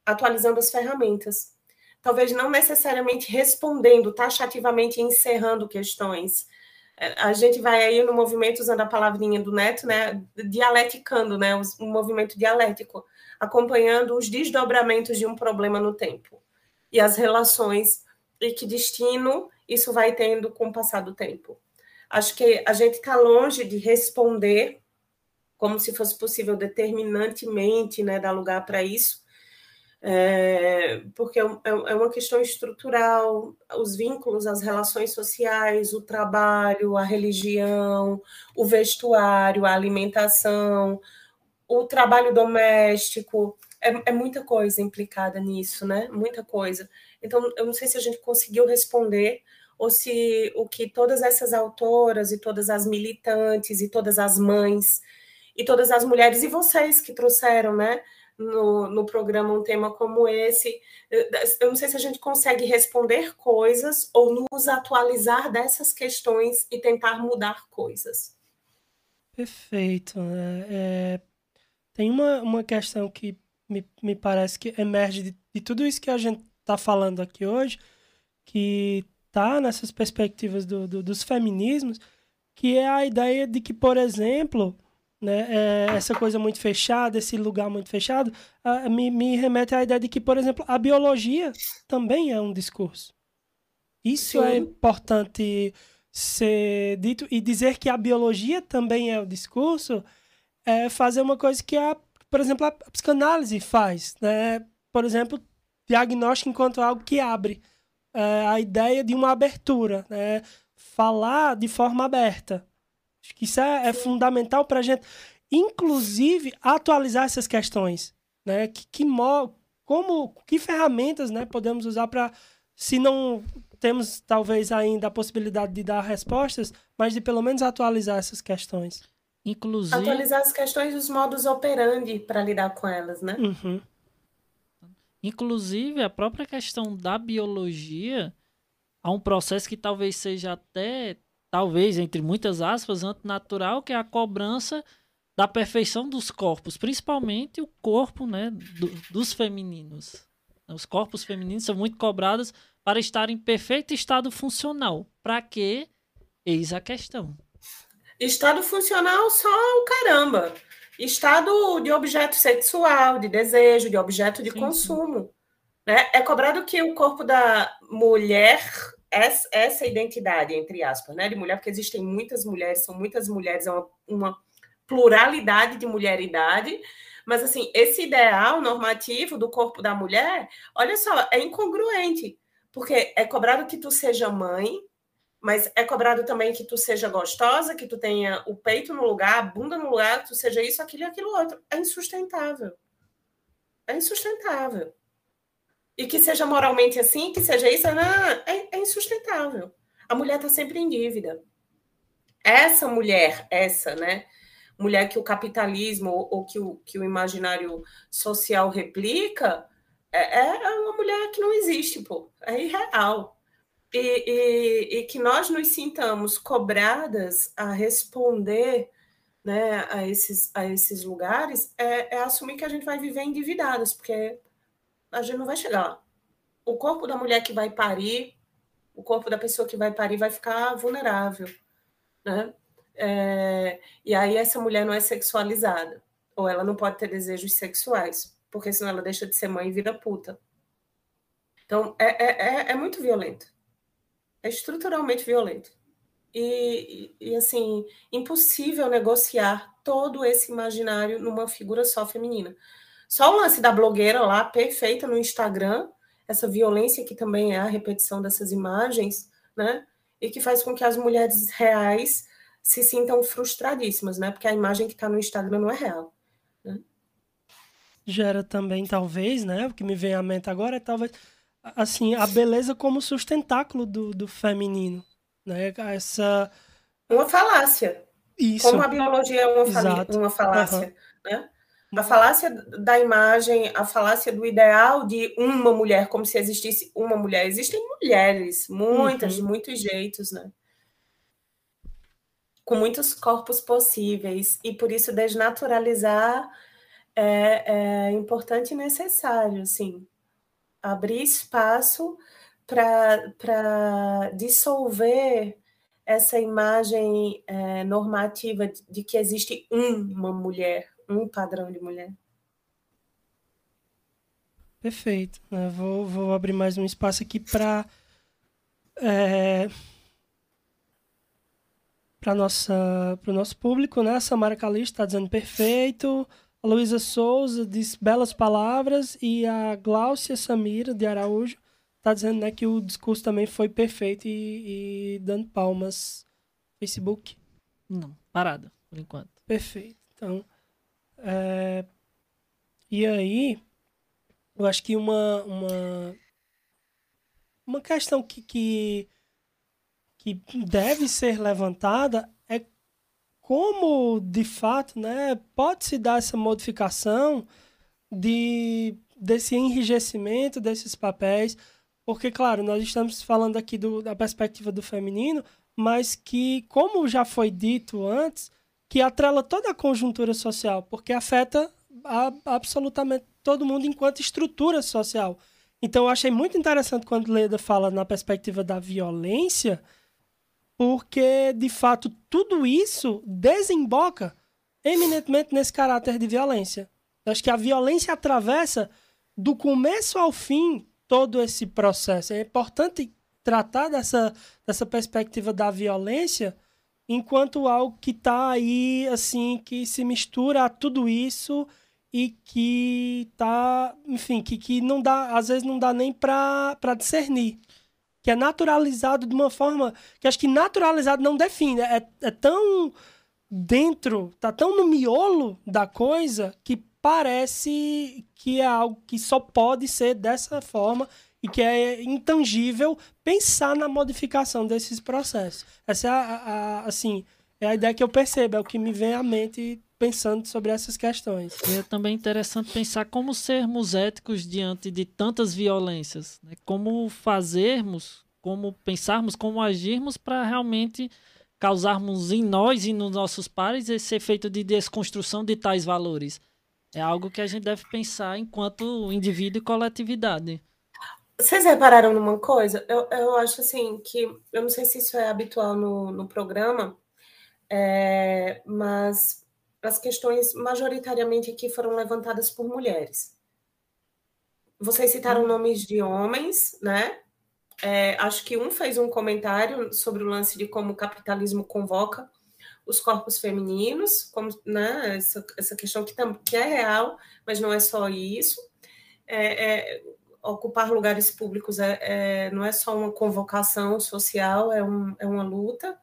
atualizando as ferramentas. Talvez não necessariamente respondendo taxativamente encerrando questões. É, a gente vai aí no movimento, usando a palavrinha do Neto, né, dialeticando, né, o movimento dialético, acompanhando os desdobramentos de um problema no tempo e as relações e que destino isso vai tendo com o passar do tempo. Acho que a gente está longe de responder como se fosse possível determinantemente né, dar lugar para isso, é, porque é, é, é uma questão estrutural, os vínculos, as relações sociais, o trabalho, a religião, o vestuário, a alimentação, o trabalho doméstico, é, é muita coisa implicada nisso, né? Muita coisa. Então, eu não sei se a gente conseguiu responder ou se o que todas essas autoras e todas as militantes e todas as mães e todas as mulheres e vocês que trouxeram, né, no, no programa um tema como esse, eu não sei se a gente consegue responder coisas ou nos atualizar dessas questões e tentar mudar coisas. Perfeito. Né? É, tem uma, uma questão que me, me parece que emerge de, de tudo isso que a gente está falando aqui hoje, que tá nessas perspectivas do, do, dos feminismos, que é a ideia de que, por exemplo, né, é, essa coisa muito fechada, esse lugar muito fechado, a, me, me remete à ideia de que, por exemplo, a biologia também é um discurso. Isso é Sim. é importante ser dito e dizer que a biologia também é o discurso é fazer uma coisa que a por exemplo, a psicanálise faz, né? Por exemplo, diagnóstico enquanto algo que abre é, a ideia de uma abertura, né? Falar de forma aberta. Acho que isso é, é fundamental para a gente, inclusive, atualizar essas questões, né? Que, que como, que ferramentas, né, podemos usar para, se não temos talvez ainda a possibilidade de dar respostas, mas de pelo menos atualizar essas questões. Inclusive. Atualizar as questões dos modos operandi para lidar com elas, né? Uhum. Inclusive, a própria questão da biologia há um processo que talvez seja até, talvez, entre muitas aspas, antinatural, que é a cobrança da perfeição dos corpos, principalmente o corpo né, do, dos femininos. Os corpos femininos são muito cobrados para estar em perfeito estado funcional. Para quê? Eis a questão. Estado funcional só o caramba. Estado de objeto sexual, de desejo, de objeto de sim, consumo. Sim. Né? É cobrado que o corpo da mulher, essa, essa identidade, entre aspas, né? de mulher, porque existem muitas mulheres, são muitas mulheres, é uma, uma pluralidade de mulheridade, mas assim, esse ideal normativo do corpo da mulher, olha só, é incongruente, porque é cobrado que tu seja mãe, mas é cobrado também que tu seja gostosa, que tu tenha o peito no lugar, a bunda no lugar, que tu seja isso, aquilo e aquilo outro. É insustentável. É insustentável. E que seja moralmente assim, que seja isso, não, é, é insustentável. A mulher está sempre em dívida. Essa mulher, essa, né? Mulher que o capitalismo ou, ou que, o, que o imaginário social replica, é, é uma mulher que não existe, pô. É irreal e, e, e, que nós nos sintamos cobradas a responder né, a, esses, a esses lugares é, é, assumir que a gente vai viver endividadas, porque a gente não vai chegar lá. O corpo da mulher que vai parir, o corpo da pessoa que vai parir vai ficar vulnerável. Né? É, e aí essa mulher não é sexualizada, ou ela não pode ter desejos sexuais, porque senão ela deixa de ser mãe e vira puta. Então é, é, é, é muito violento é estruturalmente violento. E, e, assim, impossível negociar todo esse imaginário numa figura só feminina. Só o lance da blogueira lá, perfeita no Instagram, essa violência que também é a repetição dessas imagens, né? E que faz com que as mulheres reais se sintam frustradíssimas, né? Porque a imagem que está no Instagram não é real. Né? Gera também, talvez, né? O que me vem à mente agora é talvez assim, a beleza como sustentáculo do, do feminino, né? Essa... Uma falácia. Isso. Como a biologia é uma, uma falácia, uhum. né? A falácia da imagem, a falácia do ideal de uma mulher, como se existisse uma mulher. Existem mulheres, muitas, uhum. de muitos jeitos, né? Com muitos corpos possíveis. E por isso desnaturalizar é, é importante e necessário, assim abrir espaço para dissolver essa imagem é, normativa de, de que existe uma mulher, um padrão de mulher. Perfeito. Eu vou, vou abrir mais um espaço aqui para é, para nossa para o nosso público, né? A Samara Calixto está dizendo perfeito. A Luísa Souza diz belas palavras e a Gláucia Samira de Araújo está dizendo né, que o discurso também foi perfeito e, e dando palmas. Facebook? Não, parada, por enquanto. Perfeito. Então, é... e aí, eu acho que uma, uma, uma questão que, que, que deve ser levantada como de fato né, pode-se dar essa modificação de, desse enrijecimento desses papéis, porque, claro, nós estamos falando aqui do, da perspectiva do feminino, mas que, como já foi dito antes, que atrela toda a conjuntura social, porque afeta a, absolutamente todo mundo enquanto estrutura social. Então, eu achei muito interessante quando Leda fala na perspectiva da violência, porque de fato tudo isso desemboca eminentemente nesse caráter de violência. Eu acho que a violência atravessa do começo ao fim todo esse processo. É importante tratar dessa, dessa perspectiva da violência enquanto algo que está aí, assim, que se mistura a tudo isso e que tá, enfim, que, que não dá, às vezes não dá nem para discernir. Que é naturalizado de uma forma que acho que naturalizado não define, é, é tão dentro, tá tão no miolo da coisa que parece que é algo que só pode ser dessa forma e que é intangível pensar na modificação desses processos. Essa é a, a, assim, é a ideia que eu percebo, é o que me vem à mente pensando sobre essas questões. E é também interessante pensar como sermos éticos diante de tantas violências, né? como fazermos, como pensarmos, como agirmos para realmente causarmos em nós e nos nossos pares esse efeito de desconstrução de tais valores. É algo que a gente deve pensar enquanto indivíduo e coletividade. Vocês repararam numa coisa? Eu, eu acho assim que eu não sei se isso é habitual no, no programa, é, mas as questões majoritariamente aqui foram levantadas por mulheres. Vocês citaram uhum. nomes de homens, né? É, acho que um fez um comentário sobre o lance de como o capitalismo convoca os corpos femininos, como né, essa, essa questão que, tam, que é real, mas não é só isso. É, é, ocupar lugares públicos é, é, não é só uma convocação social, é, um, é uma luta.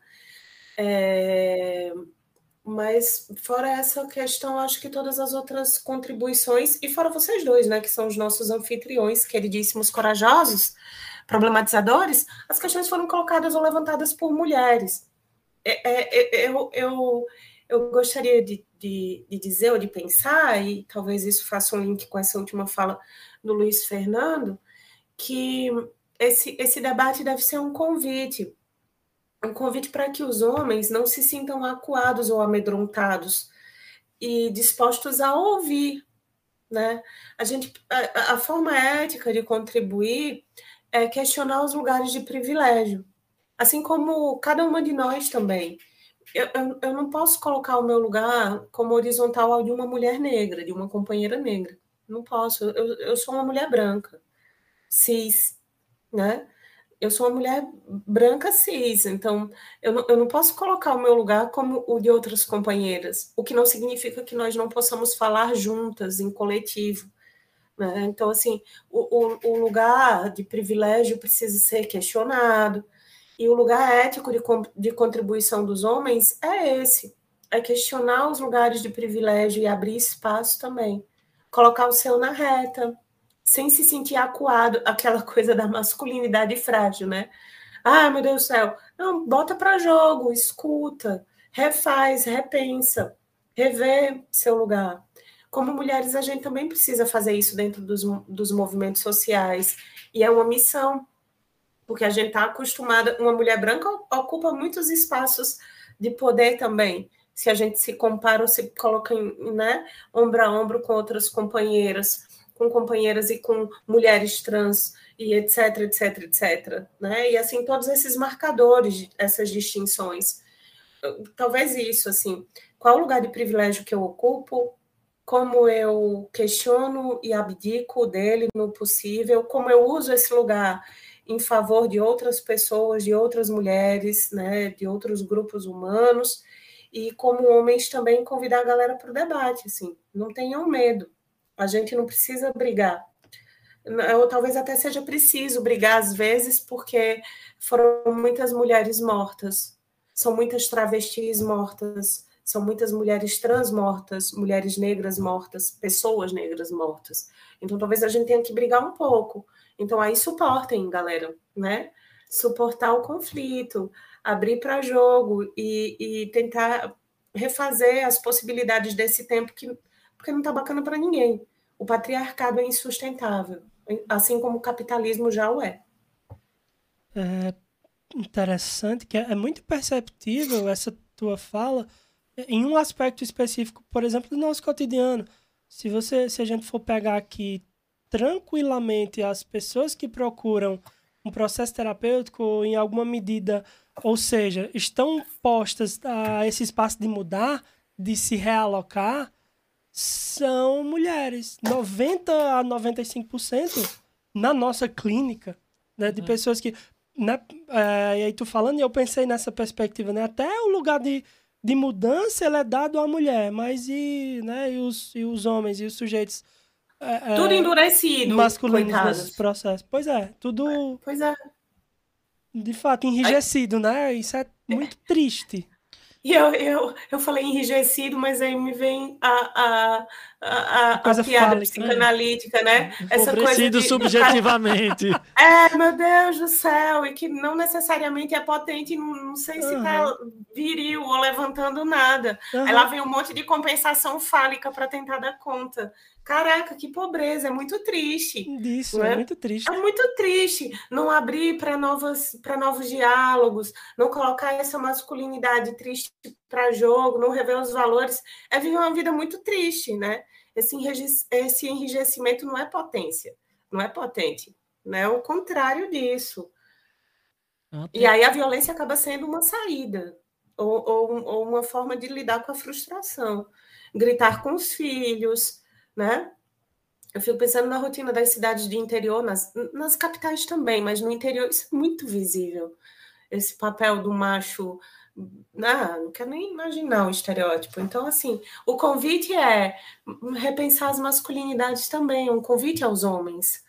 É, mas fora essa questão, acho que todas as outras contribuições, e fora vocês dois, né, que são os nossos anfitriões, queridíssimos, corajosos, problematizadores, as questões foram colocadas ou levantadas por mulheres. É, é, é, eu, eu, eu gostaria de, de, de, dizer ou de pensar, e talvez isso faça um link com essa última fala do Luiz Fernando, que esse, esse debate deve ser um convite um convite para que os homens não se sintam acuados ou amedrontados e dispostos a ouvir, né? A gente, a, a forma ética de contribuir é questionar os lugares de privilégio, assim como cada uma de nós também. Eu, eu, eu, não posso colocar o meu lugar como horizontal ao de uma mulher negra, de uma companheira negra. Não posso. Eu, eu sou uma mulher branca, cis, né? Eu sou uma mulher branca cis, então eu não, eu não posso colocar o meu lugar como o de outras companheiras, o que não significa que nós não possamos falar juntas, em coletivo. Né? Então, assim, o, o, o, lugar de privilégio precisa ser questionado, e o lugar ético de, de contribuição dos homens é esse: é questionar os lugares de privilégio e abrir espaço também. Colocar o seu na reta, sem se sentir acuado, aquela coisa da masculinidade frágil, né? Ah, meu Deus do céu. Não, bota para jogo, escuta, refaz, repensa, revê seu lugar como mulheres, a gente também precisa fazer isso dentro dos, dos movimentos sociais. E é uma missão, porque a gente está acostumada. Uma mulher branca ocupa muitos espaços de poder também. Se a gente se compara ou se coloca em, né, ombro a ombro com outras companheiras, com companheiras e com mulheres trans, e etc, etc, etc. Né? E assim, todos esses marcadores, essas distinções. Talvez isso, assim, qual o lugar de privilégio que eu ocupo, como eu questiono e abdico dele no possível, como eu uso esse lugar em favor de outras pessoas, de outras mulheres, né, de outros grupos humanos, e como homens também convidar a galera para o debate, assim, não tenham medo, a gente não precisa brigar, ou talvez até seja preciso brigar às vezes, porque foram muitas mulheres mortas, são muitas travestis mortas, são muitas mulheres trans mortas, mulheres negras mortas, pessoas negras mortas. Então talvez a gente tenha que brigar um pouco. Então aí suportem, galera, né? Suportar o conflito, abrir para jogo e, e, tentar refazer as possibilidades desse tempo que porque não está bacana para ninguém. O patriarcado é insustentável, assim como o capitalismo já o é. É interessante que é, é muito perceptível essa tua fala em um aspecto específico, por exemplo, do nosso cotidiano. Se você, se a gente for pegar aqui tranquilamente as pessoas que procuram um processo terapêutico em alguma medida, ou seja, estão postas a esse espaço de mudar, de se realocar, são mulheres. 90 a 95% na nossa clínica, né, de uhum. pessoas que. Né, é, e aí tu falando, e eu pensei nessa perspectiva, né? Até o lugar de de mudança ele é dado à mulher, mas e, né, e, os, e os homens e os sujeitos é, tudo endurecido, masculinos coitados. nesses processos. Pois é, tudo Pois é. de fato enrijecido, né? Isso é muito triste. E eu, eu, eu falei enrijecido, mas aí me vem a, a, a, a, Coisa a piada fálica, né? psicanalítica, né? Essa coisa de, subjetivamente. É, meu Deus do céu, e que não necessariamente é potente, não, não sei se tá viril ou levantando nada. Aham. Aí lá vem um monte de compensação fálica para tentar dar conta. Caraca, que pobreza, é muito triste. Disso, Não é muito triste. É muito triste não abrir para novos, para novos diálogos, não colocar essa masculinidade triste para jogo, não rever os valores. É viver uma vida muito triste, né? Esse, esse enrijecimento não é potência, não é potente, né? É o contrário disso. E aí a violência acaba sendo uma saída, ou, ou, ou uma forma de lidar com a frustração. Gritar com os filhos, né? Eu fico pensando na rotina das cidades de interior, nas, nas capitais também, mas no interior isso é muito visível. Esse papel do macho. Ah, não quero nem imaginar o estereótipo. Então, assim, o convite é repensar as masculinidades também, um convite aos homens.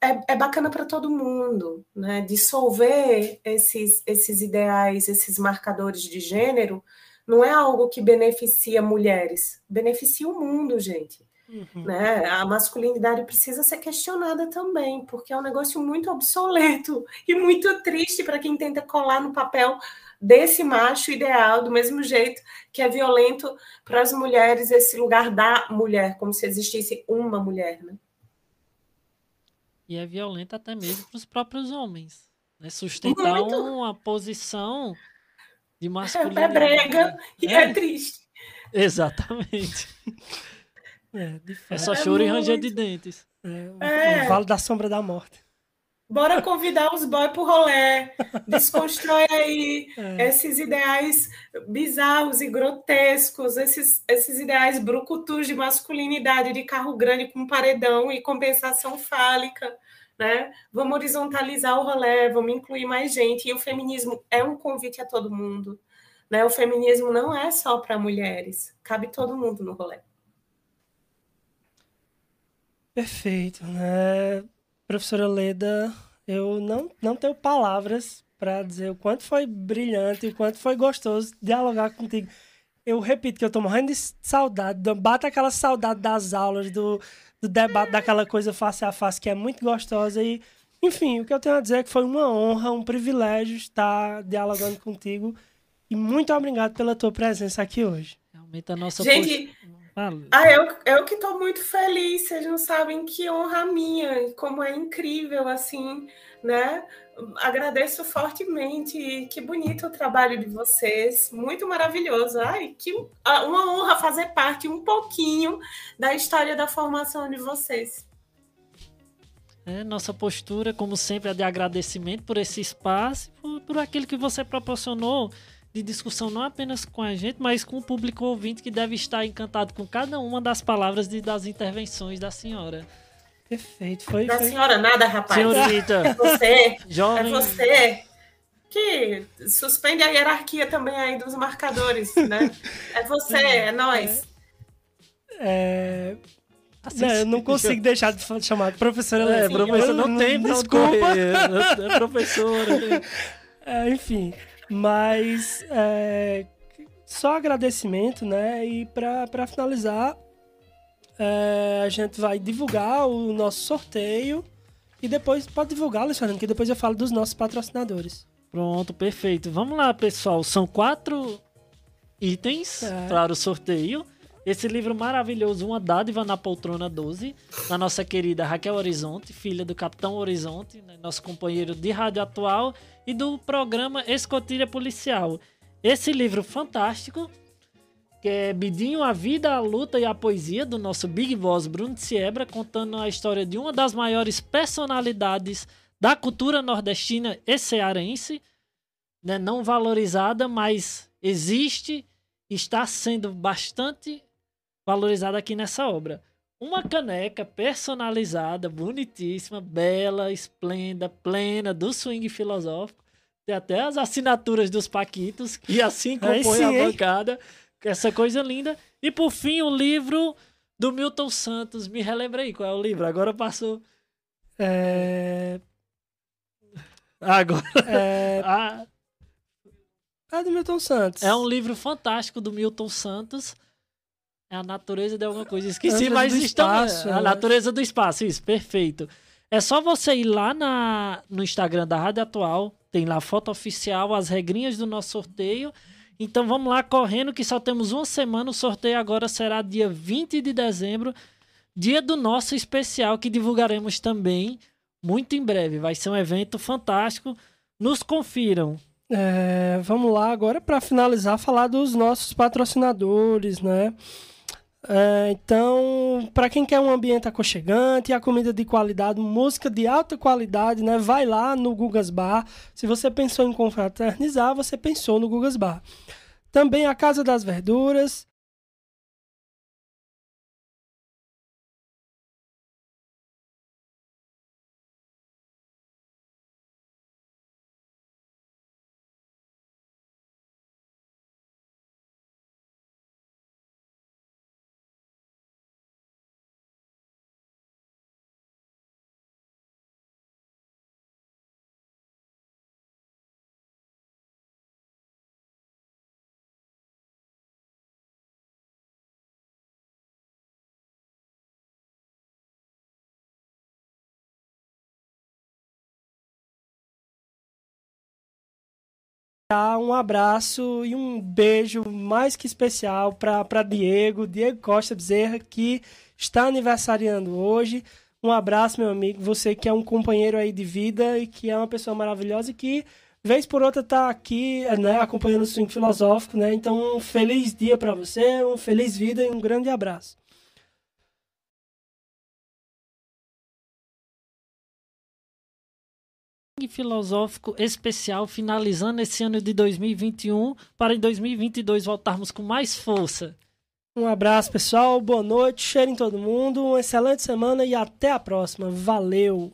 É, é bacana para todo mundo, né? Dissolver esses, esses ideais, esses marcadores de gênero, não é algo que beneficia mulheres, beneficia o mundo, gente né? A masculinidade precisa ser questionada também, porque é um negócio muito obsoleto e muito triste para quem tenta colar no papel desse macho ideal, do mesmo jeito que é violento para as mulheres esse lugar da mulher, como se existisse uma mulher, né? E é violenta até mesmo para os próprios homens. Né? Sustentar Muito. uma posição de É, masculinidade. é brega e é, É. triste. Exatamente. É, de É só É choro e ranger de muito. dentes. É, o- É. o Vale da Sombra da Morte. Bora convidar os boys pro rolé. Desconstrói aí É. esses ideais bizarros e grotescos, esses, esses ideais brucutus de masculinidade, de carro grande com paredão e compensação fálica. Né? Vamos horizontalizar o rolé, vamos incluir mais gente. E o feminismo é um convite a todo mundo. Né? O feminismo não é só para mulheres, cabe todo mundo no rolé. Perfeito, né? Professora Leda, eu não, não tenho palavras para dizer o quanto foi brilhante, o quanto foi gostoso dialogar contigo. Eu repito que eu tô morrendo de saudade, bate aquela saudade das aulas, do, do debate, daquela coisa face a face que é muito gostosa e, enfim, o que eu tenho a dizer é que foi uma honra, um privilégio estar dialogando contigo e muito obrigado pela tua presença aqui hoje. Realmente a nossa Gente, post-. Ah, eu, eu que estou muito feliz, vocês não sabem que honra minha, como é incrível, assim, né? Agradeço fortemente, que bonito o trabalho de vocês, muito maravilhoso. Ai, que ah, uma honra fazer parte um pouquinho da história da formação de vocês. É, nossa postura, como sempre, é de agradecimento por esse espaço, por, por aquilo que você proporcionou de discussão não apenas com a gente, mas com o público ouvinte que deve estar encantado com cada uma das palavras e das intervenções da senhora. Perfeito, foi, Da foi senhora nada, rapaz. É Senhorita, você, é jovem, você que suspende a hierarquia também aí dos marcadores, né? É você, é nós. é, assim, Não, eu não consigo deixar de chamar de professora É, Leda. professor, Eu não tem Desculpa. correr. É professora. É, enfim, mas é, só agradecimento, né? E para finalizar, é, a gente vai divulgar o nosso sorteio e depois pode divulgar, Alexandre, que depois eu falo dos nossos patrocinadores. Pronto, perfeito. Vamos lá, pessoal. São quatro itens É. para o sorteio. Esse livro maravilhoso, Uma Dádiva na Poltrona 12, da nossa querida Raquel Horizonte, filha do Capitão Horizonte, né, nosso companheiro de rádio atual e do programa Escotilha Policial. Esse livro fantástico, que é Bidinho, a Vida, a Luta e a Poesia, do nosso Big Boss Bruno Siebra, contando a história de uma das maiores personalidades da cultura nordestina e cearense, né, não valorizada, mas existe, está sendo bastante valorizada aqui nessa obra. Uma caneca personalizada, bonitíssima, bela, esplêndida, plena, do swing filosófico, Tem até as assinaturas dos Paquitos, que assim compõem a bancada. Essa coisa linda. E por fim, o livro do Milton Santos. Me relembra aí qual é o livro. Agora passou. É... Agora. É... A... É do Milton Santos. É um livro fantástico do Milton Santos. É a natureza de alguma coisa. Esqueci, mas estão. Espaço, a natureza do espaço, isso, perfeito. É só você ir lá na, no Instagram da Rádio Atual, tem lá foto oficial, as regrinhas do nosso sorteio. Então vamos lá correndo, que só temos uma semana. O sorteio agora será dia 20 de dezembro, dia do nosso especial, que divulgaremos também muito em breve. Vai ser um evento fantástico. Nos confiram. É, vamos lá agora para finalizar falar dos nossos patrocinadores, né? É, então, para quem quer um ambiente aconchegante, a comida de qualidade, música de alta qualidade, né? Vai lá no Gugas Bar. Se você pensou em confraternizar, você pensou no Gugas Bar. Também a Casa das Verduras, um abraço e um beijo mais que especial para Diego, Diego Costa Bezerra, que está aniversariando hoje. Um abraço, meu amigo, você que é um companheiro aí de vida e que é uma pessoa maravilhosa e que, vez por outra, está aqui né, acompanhando o swing filosófico, né? Então, um feliz dia para você, um feliz vida e um grande abraço. Filosófico especial finalizando esse ano de 2021 para em 2022 voltarmos com mais força. Um abraço, pessoal. Boa noite. Cheiro em todo mundo. Uma excelente semana e até a próxima. Valeu!